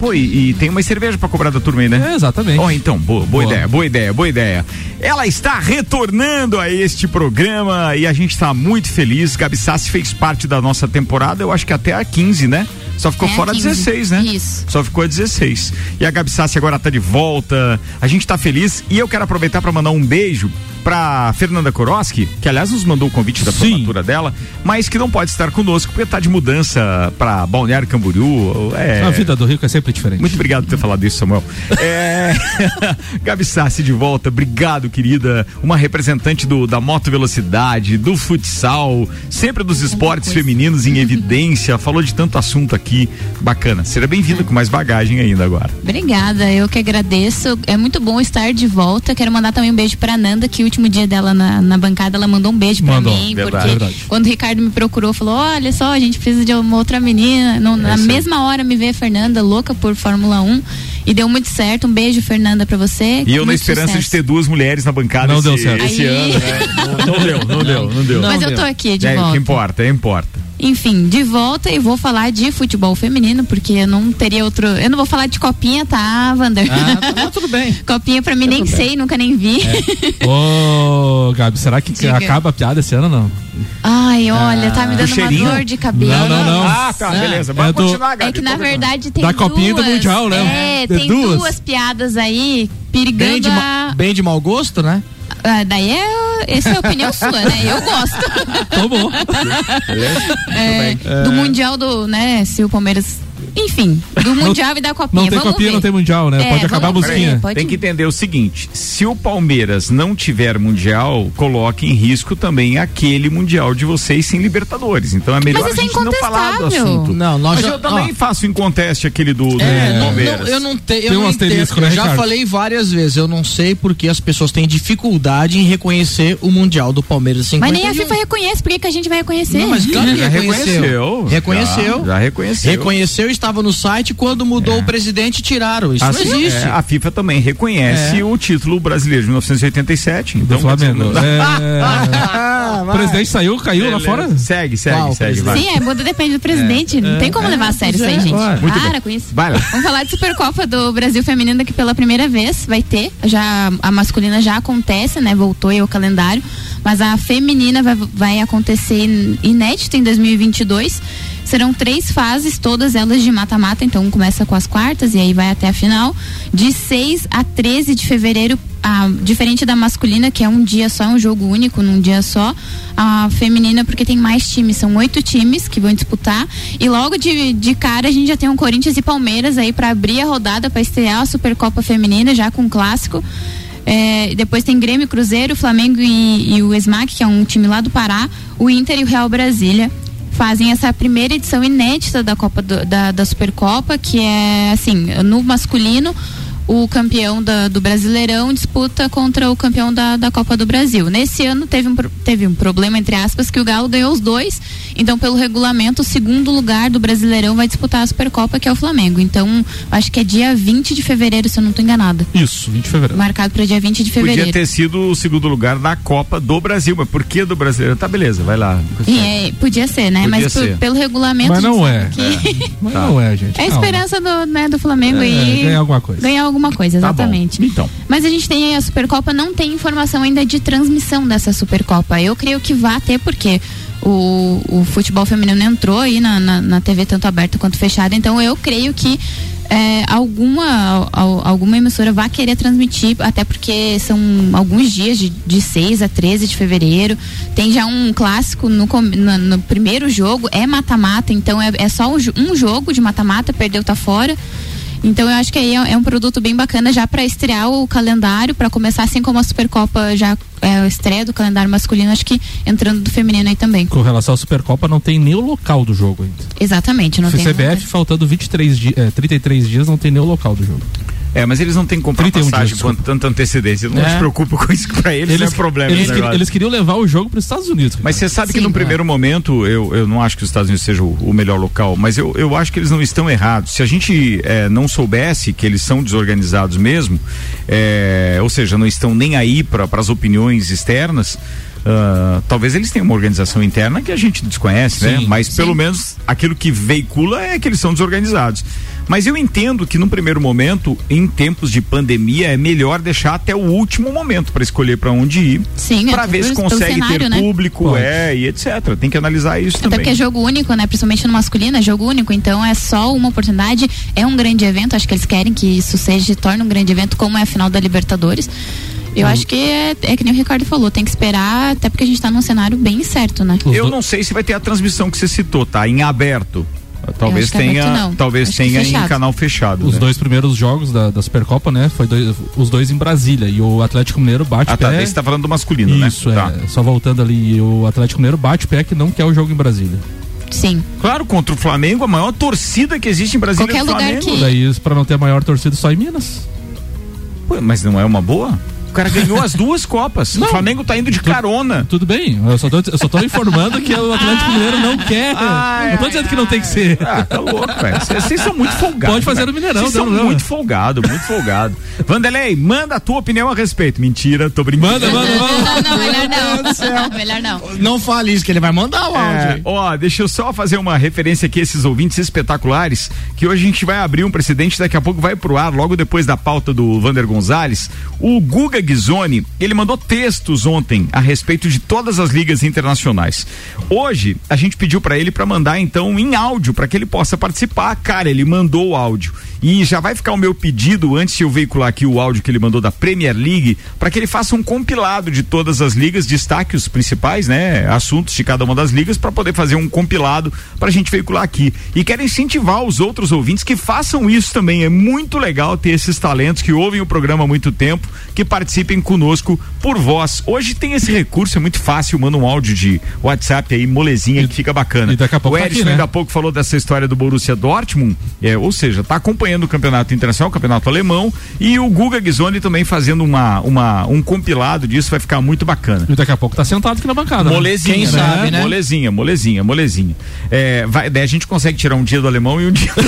Pô, e, e tem uma cerveja pra cobrar da turma aí, né? É, exatamente. Ó, então, boa, boa, Boa. ideia, boa ideia, boa ideia. Ela está retornando a este programa e a gente está muito feliz. Gabi Sassi fez parte da nossa temporada, eu acho que até a 15, né? Só ficou É a fora 15. 16, né? Isso. Só ficou a 16. E a Gabi Sassi agora tá de volta. A gente tá feliz e eu quero aproveitar para mandar um beijo pra Fernanda Koroski, que aliás nos mandou o convite da Sim. formatura dela, mas que não pode estar conosco porque tá de mudança pra Balneário Camboriú. É... A vida do rico é sempre diferente. Muito obrigado por ter falado isso, Samuel. É... Gabi Sassi de volta, obrigado, querida. Uma representante do, da moto velocidade, do futsal, sempre dos esportes femininos em evidência. Falou de tanto assunto aqui. Bacana. Seja bem-vinda com mais bagagem ainda agora. Obrigada, eu que agradeço. É muito bom estar de volta. Quero mandar também um beijo pra Nanda, que o último dia dela na, na bancada, ela mandou um beijo pra Mandou, mim. verdade, porque verdade. quando o Ricardo me procurou, falou: Olha só, a gente precisa de uma outra menina. Não, na aí. mesma hora me vê a Fernanda, louca por Fórmula 1. E deu muito certo. Um beijo, Fernanda, pra você. E eu na esperança sucesso. de ter duas mulheres na bancada Não esse, deu certo. esse Aí- ano, né? Não, não deu, não deu, não deu. Mas eu tô aqui de é, volta. O que importa, é importa. Enfim, de volta e vou falar de futebol feminino, porque eu não teria outro. Eu não vou falar de copinha, tá, Wander? Ah, tá, tudo bem. copinha pra mim nem sei, nunca nem vi. Ô, Gabi, será que Diga. acaba a piada esse ano ou não? Ai, olha, tá me dando uma dor de cabelo. Não, não, não. Ah, tá, É, beleza. é Vai do- continuar, Gabi. É que na verdade tem Da copinha e do duas, Mundial, né? É, Tem tem duas. duas. piadas aí perigando Bem de, a... bem de mau gosto, né? Ah, daí é, essa é a opinião sua, né? Eu gosto. Tá bom. É, do Mundial do, né, se o Palmeiras... Enfim, do Mundial e da Copinha. Não tem Vamos copinha, ver. não tem mundial, né? É, Pode acabar a vamos musiquinha. ver, pode- Tem que entender o seguinte: se o Palmeiras não tiver mundial, coloque em risco também aquele mundial de vocês sem Libertadores. Então é melhor isso a é gente não falar do assunto. Não, nós Mas já- eu também ó. faço em conteste aquele do, do É, Palmeiras. não, eu não, te, eu Tem não um entendo. asterisco, né, eu já Ricardo? falei várias vezes, eu não sei porque as pessoas têm dificuldade em reconhecer o Mundial do Palmeiras 51. Mas nem a FIFA reconhece, por que, que a gente vai reconhecer? Não, mas claro que Já reconheceu. reconheceu. Reconheceu. Já, já reconheceu. Reconheceu, estava no site, quando mudou o presidente, tiraram. Isso Assim, não existe. é, a FIFA também reconhece É. o título brasileiro de 1987. Do Então, Flamengo. quer dizer, É... o presidente saiu, caiu lá Beleza. fora? Segue, segue, Qual segue. Vai. Sim, é, muda depende do presidente. Não tem como levar a sério isso aí, é, gente. Para bem. com isso. Vai lá. Vamos falar de Supercopa do Brasil Feminino que pela primeira vez vai ter. Já a masculina já acontece, né? Voltou aí o calendário, mas a feminina vai, vai acontecer inédito em 2022. Serão três fases, todas elas de mata-mata, então começa com as quartas e aí vai até a final. De 6 a 13 de fevereiro, ah, diferente da masculina, que é um dia só, é um jogo único num dia só. A feminina, porque tem mais times, são oito times que vão disputar. E logo de, de cara a gente já tem um Corinthians e Palmeiras aí para abrir a rodada, para estrear a Supercopa Feminina, já com um clássico. É, depois tem Grêmio, Cruzeiro, Flamengo e, e o SMAC, que é um time lá do Pará, o Inter e o Real Brasília fazem essa primeira edição inédita da Copa do- da, da Supercopa, que é assim, no masculino, o campeão da- do Brasileirão disputa contra o campeão da, da Copa do Brasil. Nesse ano teve um, teve um problema, entre aspas, que o Galo ganhou os dois. Então, pelo regulamento, o segundo lugar do Brasileirão vai disputar a Supercopa, que é o Flamengo. Então, acho que é dia 20 de fevereiro, se eu não estou enganada. Isso, 20 de fevereiro. Marcado para dia 20 de fevereiro. Podia ter sido o segundo lugar da Copa do Brasil, mas por que do brasileiro? Tá, beleza, vai lá. E é, podia ser, né? Podia Mas por- ser. pelo regulamento. Mas não é. que- Mas Tá. não é, gente. É a esperança do, né, do Flamengo É, aí. ganhar alguma coisa. Ganhar alguma coisa, Tá exatamente. Então. Mas a gente tem aí a Supercopa, não tem informação ainda de transmissão dessa Supercopa. Eu creio que vá ter, porque o, o futebol feminino entrou aí na, na, na TV tanto aberta quanto fechada, então eu creio que é, alguma, al- alguma emissora vai querer transmitir, até porque são alguns dias, de, de 6 a 13 de fevereiro. Tem já um clássico no, no, no primeiro jogo, é mata-mata, então é, é só um, um jogo de mata-mata, perdeu, tá fora. Então eu acho que aí é, é um produto bem bacana já para estrear o calendário, para começar assim como a Supercopa já é estreia do calendário masculino, acho que entrando do feminino aí também. Com relação à Supercopa, não tem nem o local do jogo ainda. Exatamente, não Se tem. CBF, faltando 23 di é, 33 dias, não tem nem o local do jogo. É, mas eles não têm que comprar 31 passagem dias, com tanta antecedência. Eu não É. se preocupo com isso, que pra eles, não é problema. Eles, queri- negócio. eles queriam levar o jogo para os Estados Unidos. Mas você sabe que Sim. num primeiro momento, eu, eu não acho que os Estados Unidos seja o, o melhor local, mas eu, eu acho que eles não estão errados. Se a gente eh, não soubesse que eles são desorganizados mesmo, eh, ou seja, não estão nem aí para as opiniões externas. Ah, talvez eles tenham uma organização interna que a gente desconhece, né? Sim, Mas pelo menos aquilo que veicula é que eles são desorganizados. Mas eu entendo que num primeiro momento, em tempos de pandemia, é melhor deixar até o último momento para escolher para onde ir, Sim, para até ver se consegue cenário, ter né? público, Pode. é, e etc. Tem que analisar isso Até também. porque é jogo único, né? Principalmente no masculino, é jogo único. Então é só uma oportunidade. É um grande evento. Acho que eles querem que isso seja, torne um grande evento, como é a final da Libertadores. Eu acho que é, é que nem o Ricardo falou, tem que esperar, até porque a gente tá num cenário bem certo, né? Eu não sei se vai ter a transmissão que você citou, tá? Em aberto. Talvez que tenha, aberto talvez Acho tenha em canal fechado. Os né? dois primeiros jogos da, da Supercopa, né? Foi dois- os dois em Brasília. E o Atlético Mineiro bate Ah, tá. pé. Daí você tá falando do masculino, né? Isso, é. Tá. Só voltando ali, e o Atlético Mineiro bate pé que não quer o jogo em Brasília. Sim. Claro, contra o Flamengo, a maior torcida que existe em Brasília Qualquer é o lugar Flamengo. que- Daí, pra não ter a maior torcida, só em Minas. Pô, mas não é uma boa? O cara ganhou as duas Copas. O Flamengo tá indo de carona. Tudo bem, eu só tô, eu só tô informando que o Atlético Mineiro não quer. Ai, não tô dizendo que não tem que ser. Ah, tá louco, velho. Vocês são muito folgados. Pode fazer no Mineirão, Vocês não são muito folgado, muito folgado. Vanderlei, manda a tua opinião a respeito. Mentira, tô brincando. Manda, manda, manda. Não, melhor não. Melhor não. Não fale isso, que ele vai mandar o áudio. É, ó, deixa eu só fazer uma referência aqui a esses ouvintes espetaculares, que hoje a gente vai abrir um precedente, daqui a pouco vai pro ar, logo depois da pauta do Vander Gonzalez. O Guga Ghisoni, ele mandou textos ontem a respeito de todas as ligas internacionais. Hoje, a gente pediu pra ele pra mandar então em áudio, pra que ele possa participar. Cara, ele mandou o áudio. E já vai ficar o meu pedido, antes de eu veicular aqui o áudio que ele mandou da Premier League, para que ele faça um compilado de todas as ligas, destaque os principais, né, assuntos de cada uma das ligas, para poder fazer um compilado para a gente veicular aqui. E quero incentivar os outros ouvintes que façam isso também. É muito legal ter esses talentos que ouvem o programa há muito tempo, que participem conosco por voz. Hoje tem esse recurso, é muito fácil, manda um áudio de WhatsApp aí, molezinha, que fica bacana. e daqui a pouco o tá Edson aqui, né? ainda há pouco falou dessa história do Borussia Dortmund, é, ou seja, tá acompanhando o campeonato internacional, o campeonato alemão, e o Guga Ghisoni também fazendo uma, uma, um compilado disso, vai ficar muito bacana. E daqui a pouco tá sentado aqui na bancada. né? Molezinha, Quem né? sabe, né? Molezinha, molezinha, molezinha. É, vai, daí a gente consegue tirar um dia do alemão e um dia.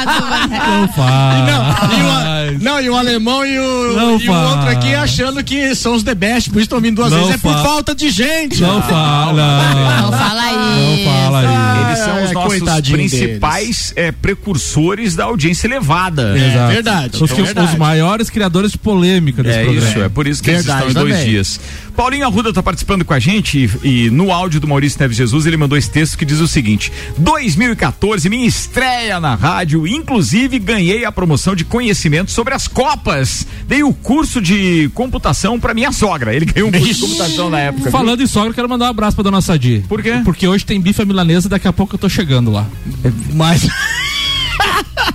Não faz. Não, e o, não, e o alemão e o, Não e o. outro aqui achando que são os the best, por isso estão vindo duas Não vezes. É por falta de gente. Não fala. Não fala aí. Não fala aí. Eles são os é, nossos coitadinho principais é, precursores da audiência elevada. Exato. verdade, Os, é verdade. os maiores criadores de polêmica desse É programa. isso, é por isso que Verdade eles estão em dois também. dias. Paulinho Arruda tá participando com a gente e, e no áudio do Maurício Neves Jesus ele mandou esse texto que diz o seguinte: 2014, minha estreia na rádio, inclusive ganhei a promoção de conhecimento sobre as Copas. Dei o curso de computação pra minha sogra. Ele ganhou um curso de computação na época. viu? Falando em sogra, quero mandar um abraço pra dona Sadi. Por quê? Porque hoje tem bife milanesa daqui a pouco eu tô chegando lá. Mas.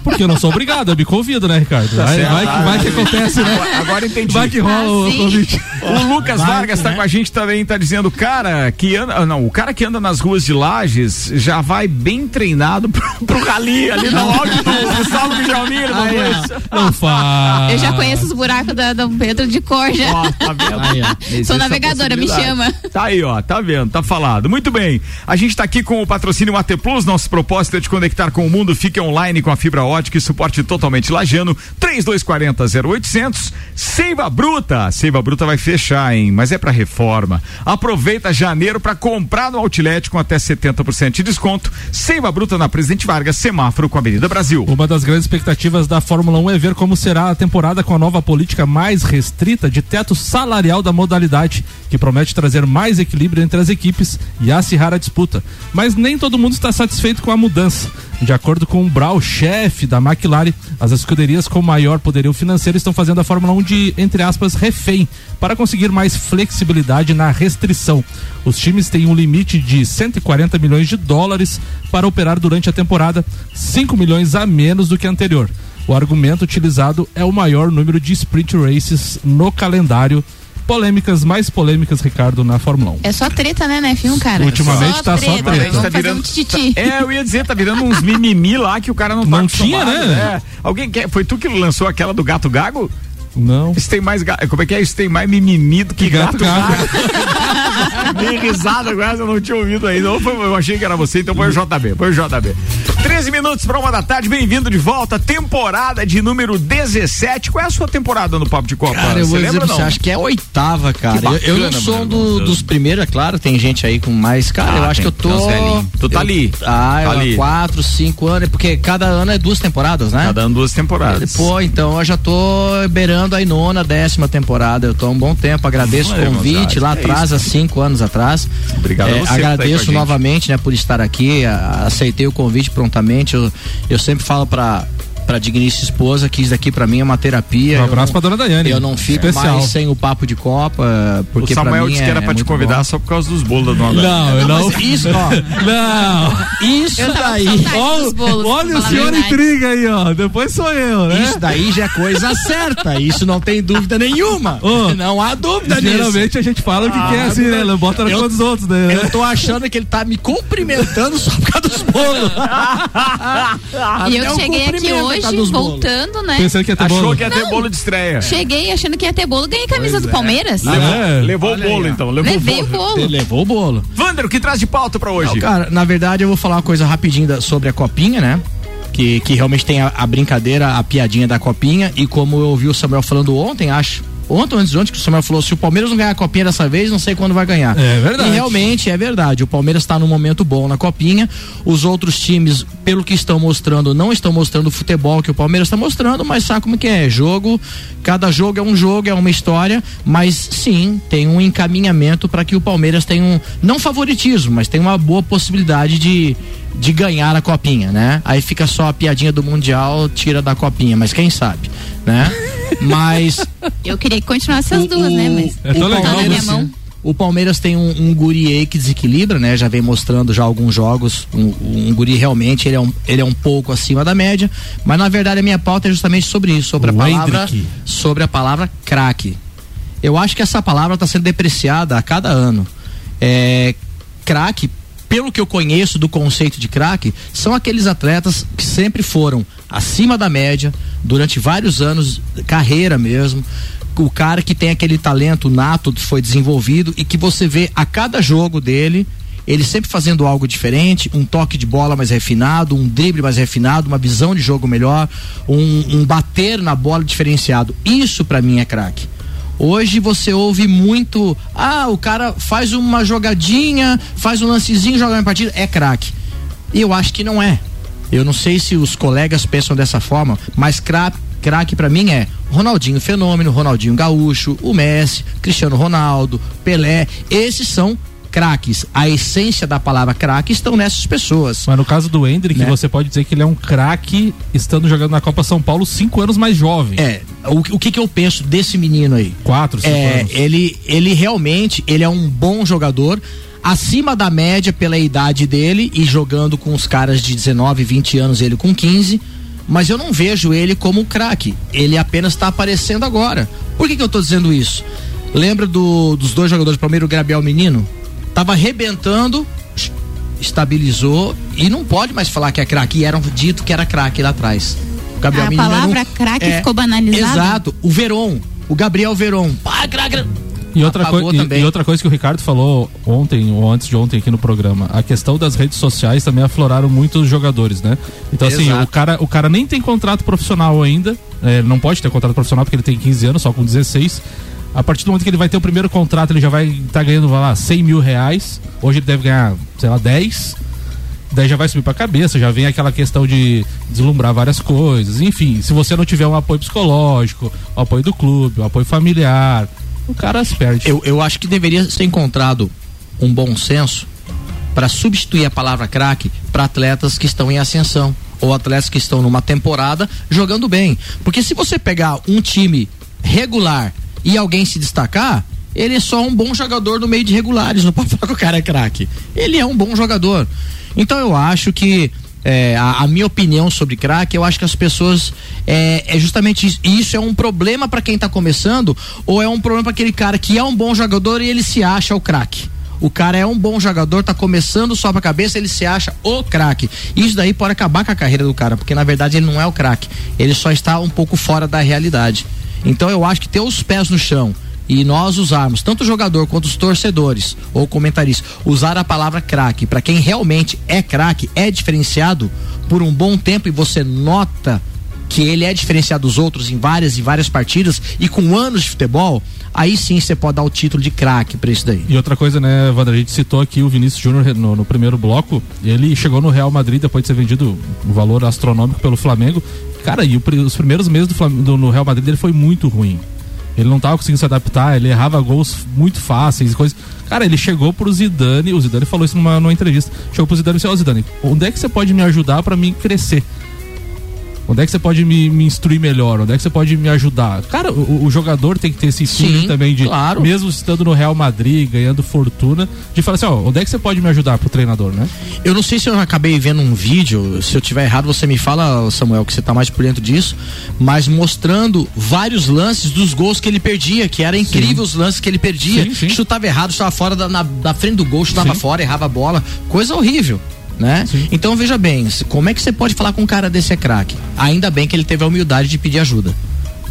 Porque eu não sou obrigado, eu me convido, né, Ricardo? vai, Tá certo. vai que, vai que acontece, né? Agora- Agora entendi. Vai que rola o Ah, convite. O Lucas Vai Vargas que, tá né? com a gente também, tá dizendo, cara que anda, ah, não, o cara que anda nas ruas de Lages já vai bem treinado pro, pro rally ali no áudio do Gustavo Guilherme. ele mandou Ai, isso. Não faz. Eu já conheço os buracos da Dom Pedro de cor já. Ó, tá vendo? Aí, ó. Sou navegadora, me chama. Tá aí, ó, tá vendo, tá falado. Muito bem. A gente tá aqui com o patrocínio AT Plus, nosso propósito é te conectar com o mundo. Fique online com a fibra ótica e suporte totalmente lajano. 3240 0800. Seiva Bruta. Seiva Bruta vai fechar, hein? Mas é pra reforma. Aproveita janeiro pra comprar no Outlet com até 70% de desconto. Seiva Bruta na Presidente Vargas, semáforo com a Avenida Brasil. Uma das grandes expectativas da Fórmula 1 é ver como será a temporada com a nova política mais restrita de teto salarial da modalidade, que promete trazer mais equilíbrio entre as equipes e acirrar a disputa. Mas nem todo mundo está satisfeito com a mudança. De acordo com o Brau, chefe da McLaren, as escuderias com maior poderio financeiro estão fazendo a Fórmula 1 de, entre aspas, refém, para conseguir mais flexibilidade na restrição. Os times têm um limite de 140 milhões de dólares para operar durante a temporada, 5 milhões a menos do que anterior. O argumento utilizado é o maior número de sprint races no calendário. Polêmicas, mais polêmicas, Ricardo, na Fórmula 1. É só treta, né, Nefinho, cara? Ultimamente tá só treta. Vamos Tá fazer virando- um tititi. É, eu ia dizer, tá virando uns mimimi lá que o cara não tá Não tinha, né? É. Alguém quer, foi tu que lançou aquela do gato gago? Não. Isso tem mais ga- como é que é? Isso tem mais mimimi do que, Que gato gato, gago. Nem risada com essa, eu não tinha ouvido ainda. Ou foi- Eu achei que era você, então foi o JB, foi o JB. 13 minutos para uma da tarde, bem-vindo de volta. Temporada de número 17. Qual é a sua temporada no Papo de Copa? Cara, eu vou Você dizer lembra pra ou você, não? acho que é a oitava, cara. Que Eu- eu, não bacana, sou mano. do- dos primeiros, é claro, tem gente aí com mais. Cara, Ah, eu acho tem- que eu tô. Tu tá eu- ali. Ah, eu Tá ali. há quatro, cinco anos, porque cada ano é duas temporadas, né? Tá dando duas temporadas. Pô, então eu já tô beirando aí nona, décima temporada. Eu tô há um bom tempo. Agradeço Olha, o convite lá é atrás, há cinco anos atrás. Obrigado a É, tá a agradeço novamente, né, por estar aqui. a- aceitei o convite prontamente. Eu, eu sempre falo pra. Pra digníssima esposa, que isso daqui pra mim é uma terapia. Um abraço não- pra dona Daiane. Eu não fico Especial. mais sem o papo de Copa, porque o pra Samuel mim disse é, que era pra é te muito convidar bom. só por causa dos bolos da dona Não, eu não. Mas isso, ó, Não. isso daí. bolos, olha pra o senhor intriga aí, ó. Depois sou eu, né? Isso daí já é coisa certa. Isso não tem dúvida nenhuma. Ô, não há dúvida nisso. Geralmente a gente fala o que Ah, quer assim, né? Não Bota na eu- conta dos outros, né? Eu tô achando que ele tá me cumprimentando só por causa dos bolos. E eu cheguei aqui cumprimento hoje, dos bolos. voltando, né? Pensando que ia ter Achou bolo. que ia ter Não. bolo de estreia. Cheguei achando que ia ter bolo, ganhei camisa Pois do é. Palmeiras. Levou, É. levou o aí, bolo, ó. então. Levou Levei o bolo. Ele levou o bolo. Wander, o que traz de pauta pra hoje? Não, cara, na verdade eu vou falar uma coisa rapidinho da- sobre a copinha, né? Que, que realmente tem a, a brincadeira, a piadinha da copinha. E como eu ouvi o Samuel falando ontem, acho. Ontem antes de ontem, que o Samuel falou: se o Palmeiras não ganhar a copinha dessa vez, não sei quando vai ganhar. É verdade. E realmente é verdade. O Palmeiras está num momento bom na copinha. Os outros times, pelo que estão mostrando, não estão mostrando o futebol que o Palmeiras está mostrando, mas sabe como que é? Jogo, cada jogo é um jogo, é uma história, mas sim, tem um encaminhamento para que o Palmeiras tenha um, não favoritismo, mas tem uma boa possibilidade de, de ganhar a copinha, né? Aí fica só a piadinha do Mundial, tira da copinha, mas quem sabe, né? Mas Eu queria que continuasse as duas, né? Mas É tão o legal tá na minha você- mão. o Palmeiras tem um, um guri aí que desequilibra, né? Já vem mostrando já alguns jogos. Um, um guri realmente, ele é um, ele é um pouco acima da média. Mas na verdade a minha pauta é justamente sobre isso, sobre a O palavra. Hendrick. Sobre a palavra craque. Eu acho que essa palavra está sendo depreciada a cada ano. É, craque, pelo que eu conheço do conceito de craque, são aqueles atletas que sempre foram acima da média durante vários anos, carreira mesmo. O cara que tem aquele talento nato que foi desenvolvido e que você vê a cada jogo dele, ele sempre fazendo algo diferente, um toque de bola mais refinado, um drible mais refinado, uma visão de jogo melhor, um, um bater na bola diferenciado. Isso pra mim é craque. Hoje você ouve muito, ah, o cara faz uma jogadinha, faz um lancezinho, joga uma partida, é craque. E eu acho que não é. Eu não sei se os colegas pensam dessa forma, mas craque craque pra mim é Ronaldinho Fenômeno, Ronaldinho Gaúcho, o Messi, Cristiano Ronaldo, Pelé, esses são craques. A essência da palavra craque estão nessas pessoas. Mas no caso do Hendrick, Né? você pode dizer que ele é um craque estando jogando na Copa São Paulo cinco anos mais jovem. É, o, o que que eu penso desse menino aí? Quatro, cinco é, anos. Ele, ele realmente, ele é um bom jogador, acima da média pela idade dele e jogando com os caras de 19, 20 anos, ele com 15. Mas eu não vejo ele como um craque. Ele apenas está aparecendo agora. Por que, que eu tô dizendo isso? Lembra do- dos dois jogadores, primeiro o Gabriel Menino? Tava arrebentando, estabilizou e não pode mais falar que é craque. E era dito que era craque lá atrás. O Gabriel A Menino era um- palavra craque ficou banalizada? Exato. O Veron, o Gabriel Veron. Pá, craque. E outra, Apagou coi- e- e outra coisa que o Ricardo falou ontem, ou antes de ontem aqui no programa, a questão das redes sociais também afloraram muito os jogadores, né? Então, assim, Exato. o cara, o cara nem tem contrato profissional ainda, é, não pode ter contrato profissional porque ele tem 15 anos, só com 16. A partir do momento que ele vai ter o primeiro contrato, ele já vai estar ganhando, vai lá, 100 mil reais. Hoje ele deve ganhar, sei lá, 10. Daí já vai subir pra cabeça, já vem aquela questão de deslumbrar várias coisas. Enfim, se você não tiver um apoio psicológico, o apoio do clube, o apoio familiar, o cara se perde. Eu, eu acho que deveria ser encontrado um bom senso para substituir a palavra craque para atletas que estão em ascensão ou atletas que estão numa temporada jogando bem. Porque se você pegar um time regular e alguém se destacar, ele é só um bom jogador no meio de regulares. Não pode falar que o cara é craque. Ele é um bom jogador. Então eu acho que é, a, a minha opinião sobre craque, eu acho que as pessoas é, é justamente isso. Isso é um problema para quem tá começando ou é um problema para aquele cara que é um bom jogador e ele se acha o craque. O cara é um bom jogador, tá começando só pra cabeça, ele se acha o craque. Isso daí pode acabar com a carreira do cara, porque na verdade ele não é o craque. Ele só está um pouco fora da realidade. Então eu acho que ter os pés no chão e nós usarmos, tanto o jogador quanto os torcedores ou comentaristas, usar a palavra craque para quem realmente é craque, é diferenciado por um bom tempo e você nota que ele é diferenciado dos outros em várias e várias partidas e com anos de futebol, aí sim você pode dar o título de craque para isso daí. E outra coisa, né, Wander, a gente citou aqui o Vinícius Júnior no, no primeiro bloco. Ele chegou no Real Madrid depois de ser vendido um valor astronômico pelo Flamengo. Cara, e o os primeiros meses do, do- no Real Madrid dele foi muito ruim. Ele não tava conseguindo se adaptar, ele errava gols muito fáceis e coisas. Cara, ele chegou pro Zidane, o Zidane falou isso numa, numa entrevista. Chegou pro Zidane e disse: Ó, Zidane, onde é que você pode me ajudar para mim crescer? Onde é que você pode me, me instruir melhor? Onde é que você pode me ajudar? Cara, o, o jogador tem que ter esse feeling Sim, também de, claro. mesmo estando no Real Madrid, ganhando fortuna, de falar assim, ó, onde é que você pode me ajudar pro treinador, né? Eu não sei se eu acabei vendo um vídeo, se eu tiver errado você me fala, Samuel, que você tá mais por dentro disso, mas mostrando vários lances dos gols que ele perdia, que era incrível os lances que ele perdia. Sim, sim. Chutava errado, chutava fora da, na- da frente do gol, chutava Sim. fora, errava a bola. Coisa horrível. Né? Então veja bem, como é que você pode falar com um cara desse é craque? Ainda bem que ele teve a humildade de pedir ajuda.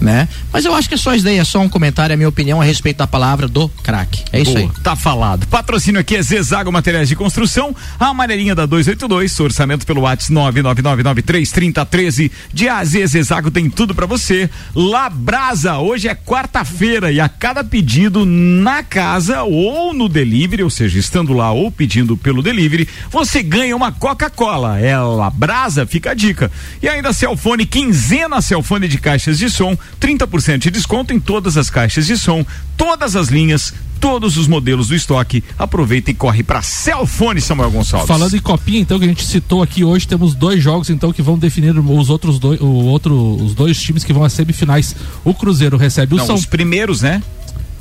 Né? Mas eu acho que é só isso daí, é só um comentário, é a minha opinião a respeito da palavra do craque. É isso Boa, aí. Tá falado. Patrocínio aqui é Zezago Materiais de Construção, a amarelinha da 282, orçamento pelo WhatsApp 999933013. De AZ Zezago tem tudo pra você. Labrasa, hoje é quarta-feira e a cada pedido na casa ou no delivery, ou seja, estando lá ou pedindo pelo delivery, você ganha uma Coca-Cola. É Labrasa, fica a dica. E ainda Celfone, quinzena Celfone de caixas de som, 30% de desconto em todas as caixas de som, todas as linhas, todos os modelos do estoque. Aproveita e corre pra Celfone, Samuel Gonçalves. Falando em copinha, então, que a gente citou aqui hoje, temos dois jogos, então, que vão definir os outros dois, o outro, os dois times que vão às semifinais. O Cruzeiro recebe o Não, São os primeiros, né?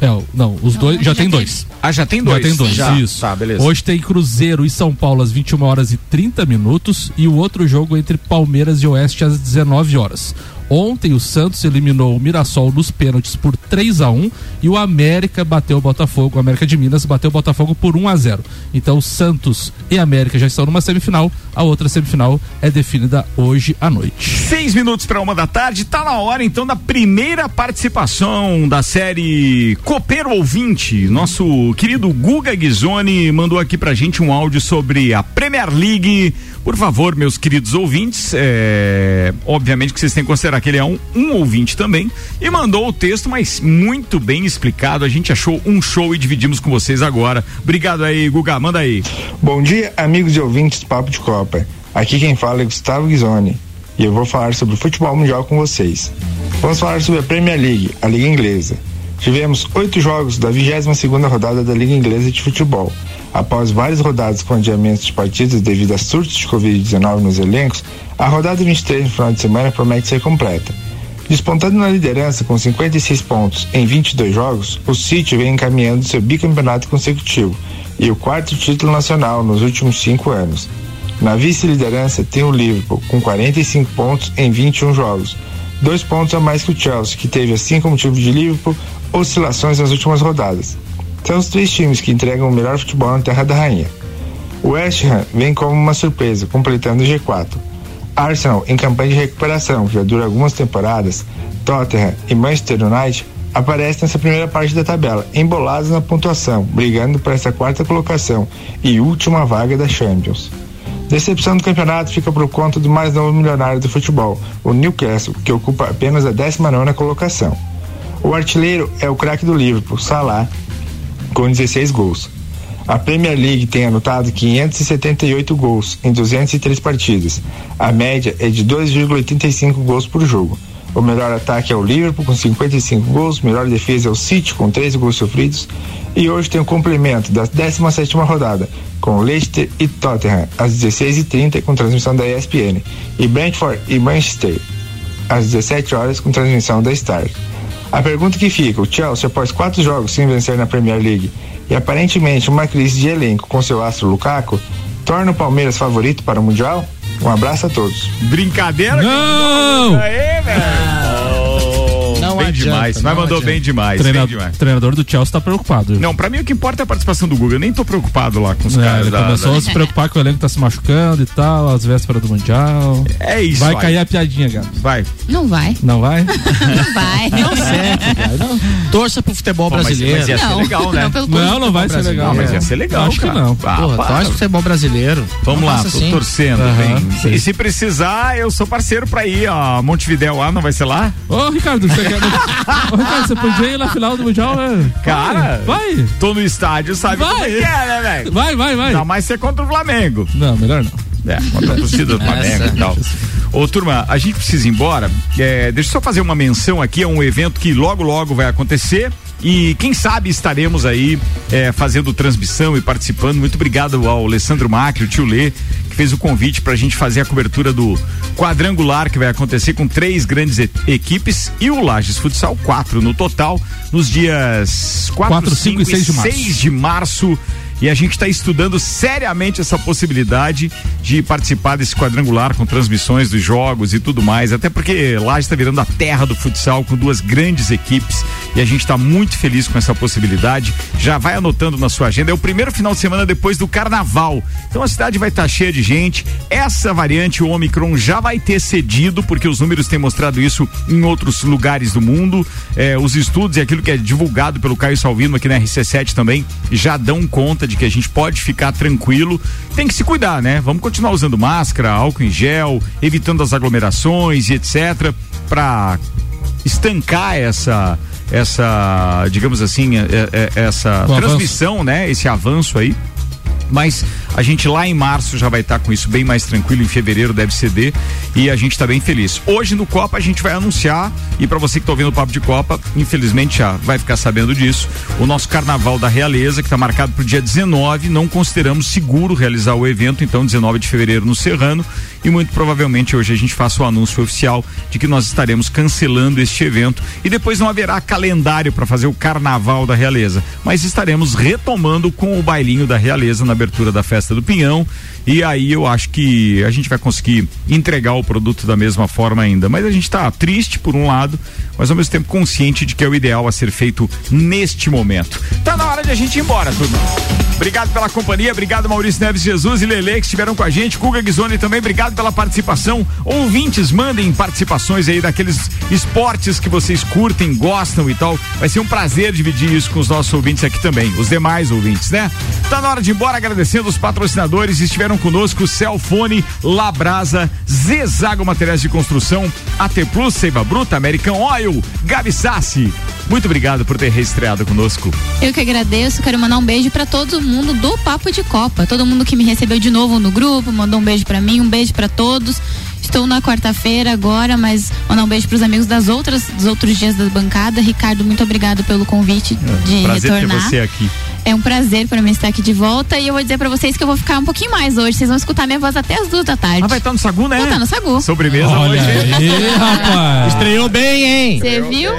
É, não, os dois, já, tem dois. Ah, já tem dois? Já tem dois, Já. isso. Tá, beleza. Hoje tem Cruzeiro e São Paulo às 21 horas e 30 minutos e o outro jogo entre Palmeiras e Oeste às 19 horas. Ontem o Santos eliminou o Mirassol nos pênaltis por 3 a 1 e o América bateu o Botafogo, o América de Minas bateu o Botafogo por 1 a 0. Então Santos e América já estão numa semifinal, a outra semifinal é definida hoje à noite. Seis minutos para uma da tarde, tá na hora então da primeira participação da série Copeiro Ouvinte. Nosso querido Guga Ghisoni mandou aqui pra gente um áudio sobre a Premier League. Por favor, meus queridos ouvintes, é, obviamente que vocês têm que considerar que ele é um, um ouvinte também. E mandou o texto, mas muito bem explicado. A gente achou um show e dividimos com vocês agora. Obrigado aí, Guga, manda aí. Bom dia, amigos e ouvintes do Papo de Copa. Aqui quem fala é Gustavo Ghisoni e eu vou falar sobre o futebol mundial com vocês. Vamos falar sobre a Premier League, a Liga Inglesa. Tivemos oito jogos da 22 segunda rodada da Liga Inglesa de Futebol. Após várias rodadas com adiamentos de partidas devido a surtos de Covid-19 nos elencos, a rodada 23 no final de semana promete ser completa. Despontando na liderança com 56 pontos em 22 jogos, o City vem encaminhando seu bicampeonato consecutivo e o quarto título nacional nos últimos cinco anos. Na vice-liderança tem o Liverpool com 45 pontos em 21 jogos, dois pontos a mais que o Chelsea, que teve, assim como o time de Liverpool, oscilações nas últimas rodadas. São os três times que entregam o melhor futebol na Terra da Rainha. O West Ham vem como uma surpresa, completando o G4. Arsenal, em campanha de recuperação, que já dura algumas temporadas, Tottenham e Manchester United aparecem nessa primeira parte da tabela, embolados na pontuação, brigando por essa quarta colocação e última vaga da Champions. Decepção do campeonato fica por conta do mais novo milionário do futebol, o Newcastle, que ocupa apenas a 19 colocação. O artilheiro é o craque do Liverpool, Salah, com 16 gols. A Premier League tem anotado 578 gols em 203 partidas. A média é de 2,85 gols por jogo. O melhor ataque é o Liverpool com 55 gols, melhor defesa é o City com 13 gols sofridos. E hoje tem o complemento da 17ª rodada com Leicester e Tottenham às 16h30 com transmissão da ESPN e Brentford e Manchester às 17 horas com transmissão da Star. A pergunta que fica: o Chelsea, após quatro jogos sem vencer na Premier League e aparentemente uma crise de elenco com seu astro Lukaku, torna o Palmeiras favorito para o Mundial? Um abraço a todos. Brincadeira? Não! Aê, velho! Demais, mas mandou adianta. bem demais, Treina- bem demais. treinador do Chelsea tá preocupado. Não, pra mim o que importa é a participação do Google. Eu nem tô preocupado lá com os É, caras ele da, começou da- a se preocupar que o elenco tá se machucando e tal, às vésperas do Mundial. É isso Vai aí. cair a piadinha, Gabi. Vai. Não vai. Não vai? Não vai. Não serve, cara. Não. Torça pro futebol Pô, mas- brasileiro. mas ia ser Não, legal, né? não, pelo Não, não vai ser legal. Não, mas ia ser legal, Acho que cara. não. Ah, Porra, torce pro futebol brasileiro. Vamos Não lá, tô assim. torcendo. Sim. E se precisar, eu sou parceiro pra ir, ó. Montevidéu lá, não vai ser lá? Ô, Ricardo, você quer... Ô, Ricardo, você podia ir na final do Mundial, né? Cara, vai. Tô no estádio, sabe Vai. como é que é, né, velho? Vai, vai, vai. Não, mas ser contra o Flamengo. Não, melhor não. É, contra a torcida do Flamengo e tal. Ô, turma, a gente precisa ir embora. É, deixa eu só fazer uma menção aqui a um evento que logo, logo vai acontecer. E quem sabe estaremos aí é, fazendo transmissão e participando. Muito obrigado ao Alessandro Macri, o tio Lê, que fez o convite para a gente fazer a cobertura do quadrangular que vai acontecer com três grandes equipes e o Lages Futsal, quatro no total, nos dias 4, Quatro, cinco 5 e seis de março. 6 de março. E a gente está estudando seriamente essa possibilidade de participar desse quadrangular com transmissões dos jogos e tudo mais, até porque lá está virando a terra do futsal com duas grandes equipes e a gente está muito feliz com essa possibilidade. Já vai anotando na sua agenda, é o primeiro final de semana depois do carnaval. Então a cidade vai estar cheia de gente. Essa variante o Omicron já vai ter cedido, porque os números têm mostrado isso em outros lugares do mundo. É, os estudos e aquilo que é divulgado pelo Caio Salvino aqui na RC7 também já dão conta de que a gente pode ficar tranquilo. Tem que se cuidar, né? Vamos continuar usando máscara, álcool em gel, evitando as aglomerações e etc. para estancar essa essa digamos assim é, é, essa O transmissão né esse avanço aí mas a gente lá em março já vai estar com isso bem mais tranquilo, em fevereiro deve ceder e a gente está bem feliz. Hoje no Copa a gente vai anunciar e para você que está ouvindo o Papo de Copa, infelizmente já vai ficar sabendo disso, o nosso Carnaval da Realeza que está marcado para o dia 19, não consideramos seguro realizar o evento, então 19 de fevereiro no Serrano e muito provavelmente hoje a gente faça o anúncio oficial de que nós estaremos cancelando este evento e depois não haverá calendário para fazer o Carnaval da Realeza, mas estaremos retomando com o bailinho da Realeza na abertura da festa do Pinhão. E aí eu acho que a gente vai conseguir entregar o produto da mesma forma ainda. Mas a gente está triste por um lado, mas ao mesmo tempo consciente de que é o ideal a ser feito neste momento. Tá na hora de a gente ir embora, turma. Obrigado pela companhia, obrigado Maurício Neves Jesus e Lele que estiveram com a gente, Kuga Guizoni também, obrigado pela participação. Ouvintes, mandem participações aí daqueles esportes que vocês curtem, gostam e tal. Vai ser um prazer dividir isso com os nossos ouvintes aqui também, os demais ouvintes, né? Tá na hora de ir embora agradecendo os patrocinadores, estiveram conosco Celfone, Labrasa, Zezago Materiais de Construção, AT Plus, Seiva Bruta, American Oil, Gabi Sassi. Muito obrigado por ter reestreado conosco. Eu que agradeço, quero mandar um beijo pra todo mundo do Papo de Copa. Todo mundo que me recebeu de novo no grupo, mandou um beijo pra mim, um beijo pra todos. Estou na quarta-feira agora, mas mandar um beijo pros amigos das outras, dos outros dias da bancada. Ricardo, muito obrigado pelo convite de prazer retornar. ter você aqui. É um prazer para mim estar aqui de volta e eu vou dizer pra vocês que eu vou ficar um pouquinho mais hoje. Vocês vão escutar minha voz até as duas da tarde. Ah, vai estar no Sagu, né? Vou estar no Sagu. Sobremesa Olha hoje. aí, rapaz. Estreou bem, hein? Você viu?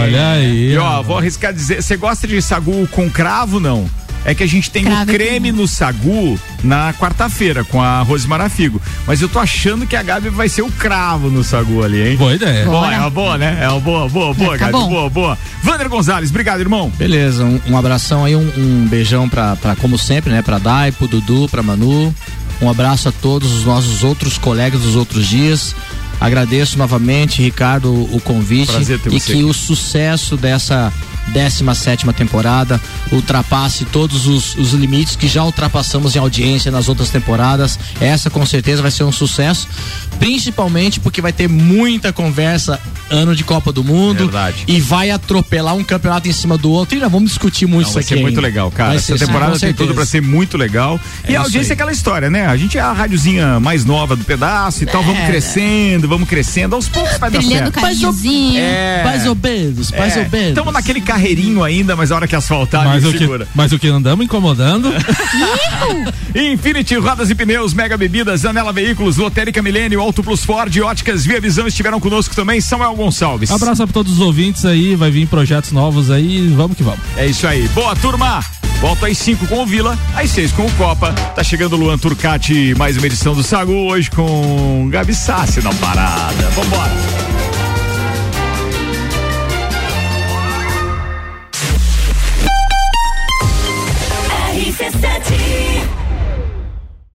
Olha aí. E ó, vou arriscar dizer, você gosta de sagu com cravo não? É que a gente tem o é creme no sagu na quarta-feira com a Rose Marafigo. Mas eu tô achando que a Gabi vai ser o cravo no sagu ali, hein? Boa ideia. Boa, é uma boa, né? É uma boa, boa, boa, tá Gabi. bom. Boa, boa. Vander Gonzalez, obrigado, irmão. Beleza, um, um abração aí, um, um beijão pra, pra, como sempre, né? Pra Dai, pro Dudu, pra Manu. Um abraço a todos os nossos outros colegas dos outros dias. Agradeço novamente, Ricardo, o convite. Prazer ter e você que aqui. o sucesso dessa 17 temporada ultrapasse todos os, os limites que já ultrapassamos em audiência nas outras temporadas. Essa com certeza vai ser um sucesso, principalmente porque vai ter muita conversa ano de Copa do Mundo Verdade. e vai atropelar um campeonato em cima do outro. E nós vamos discutir muito Não, isso vai aqui. ser muito legal, cara. Vai Essa ser, temporada com tem tudo pra ser muito legal. É e a audiência é aquela história, né? A gente é a radiozinha mais nova do pedaço e tal. Vamos É. crescendo, vamos crescendo. Aos poucos vai dar Trilhando certo. É. Mais ou menos, mais ou menos. Estamos naquele carreirinho ainda, mas a hora que asfaltar, Mas o, que, segura. mas o que andamos incomodando. Infinity Rodas e Pneus, Mega Bebidas, Anela Veículos, Lotérica Milênio, Auto Plus Ford, Óticas Via Visão estiveram conosco também. Samuel Gonçalves. Abraço pra todos os ouvintes aí, vai vir projetos novos aí, vamos que vamos. É isso aí. Boa, turma. Volto às 5 com o Vila, às 6 com o Copa. Tá chegando o Luan Turcati, mais uma edição do Sagu, hoje com Gabi Sassi na parada. Vambora.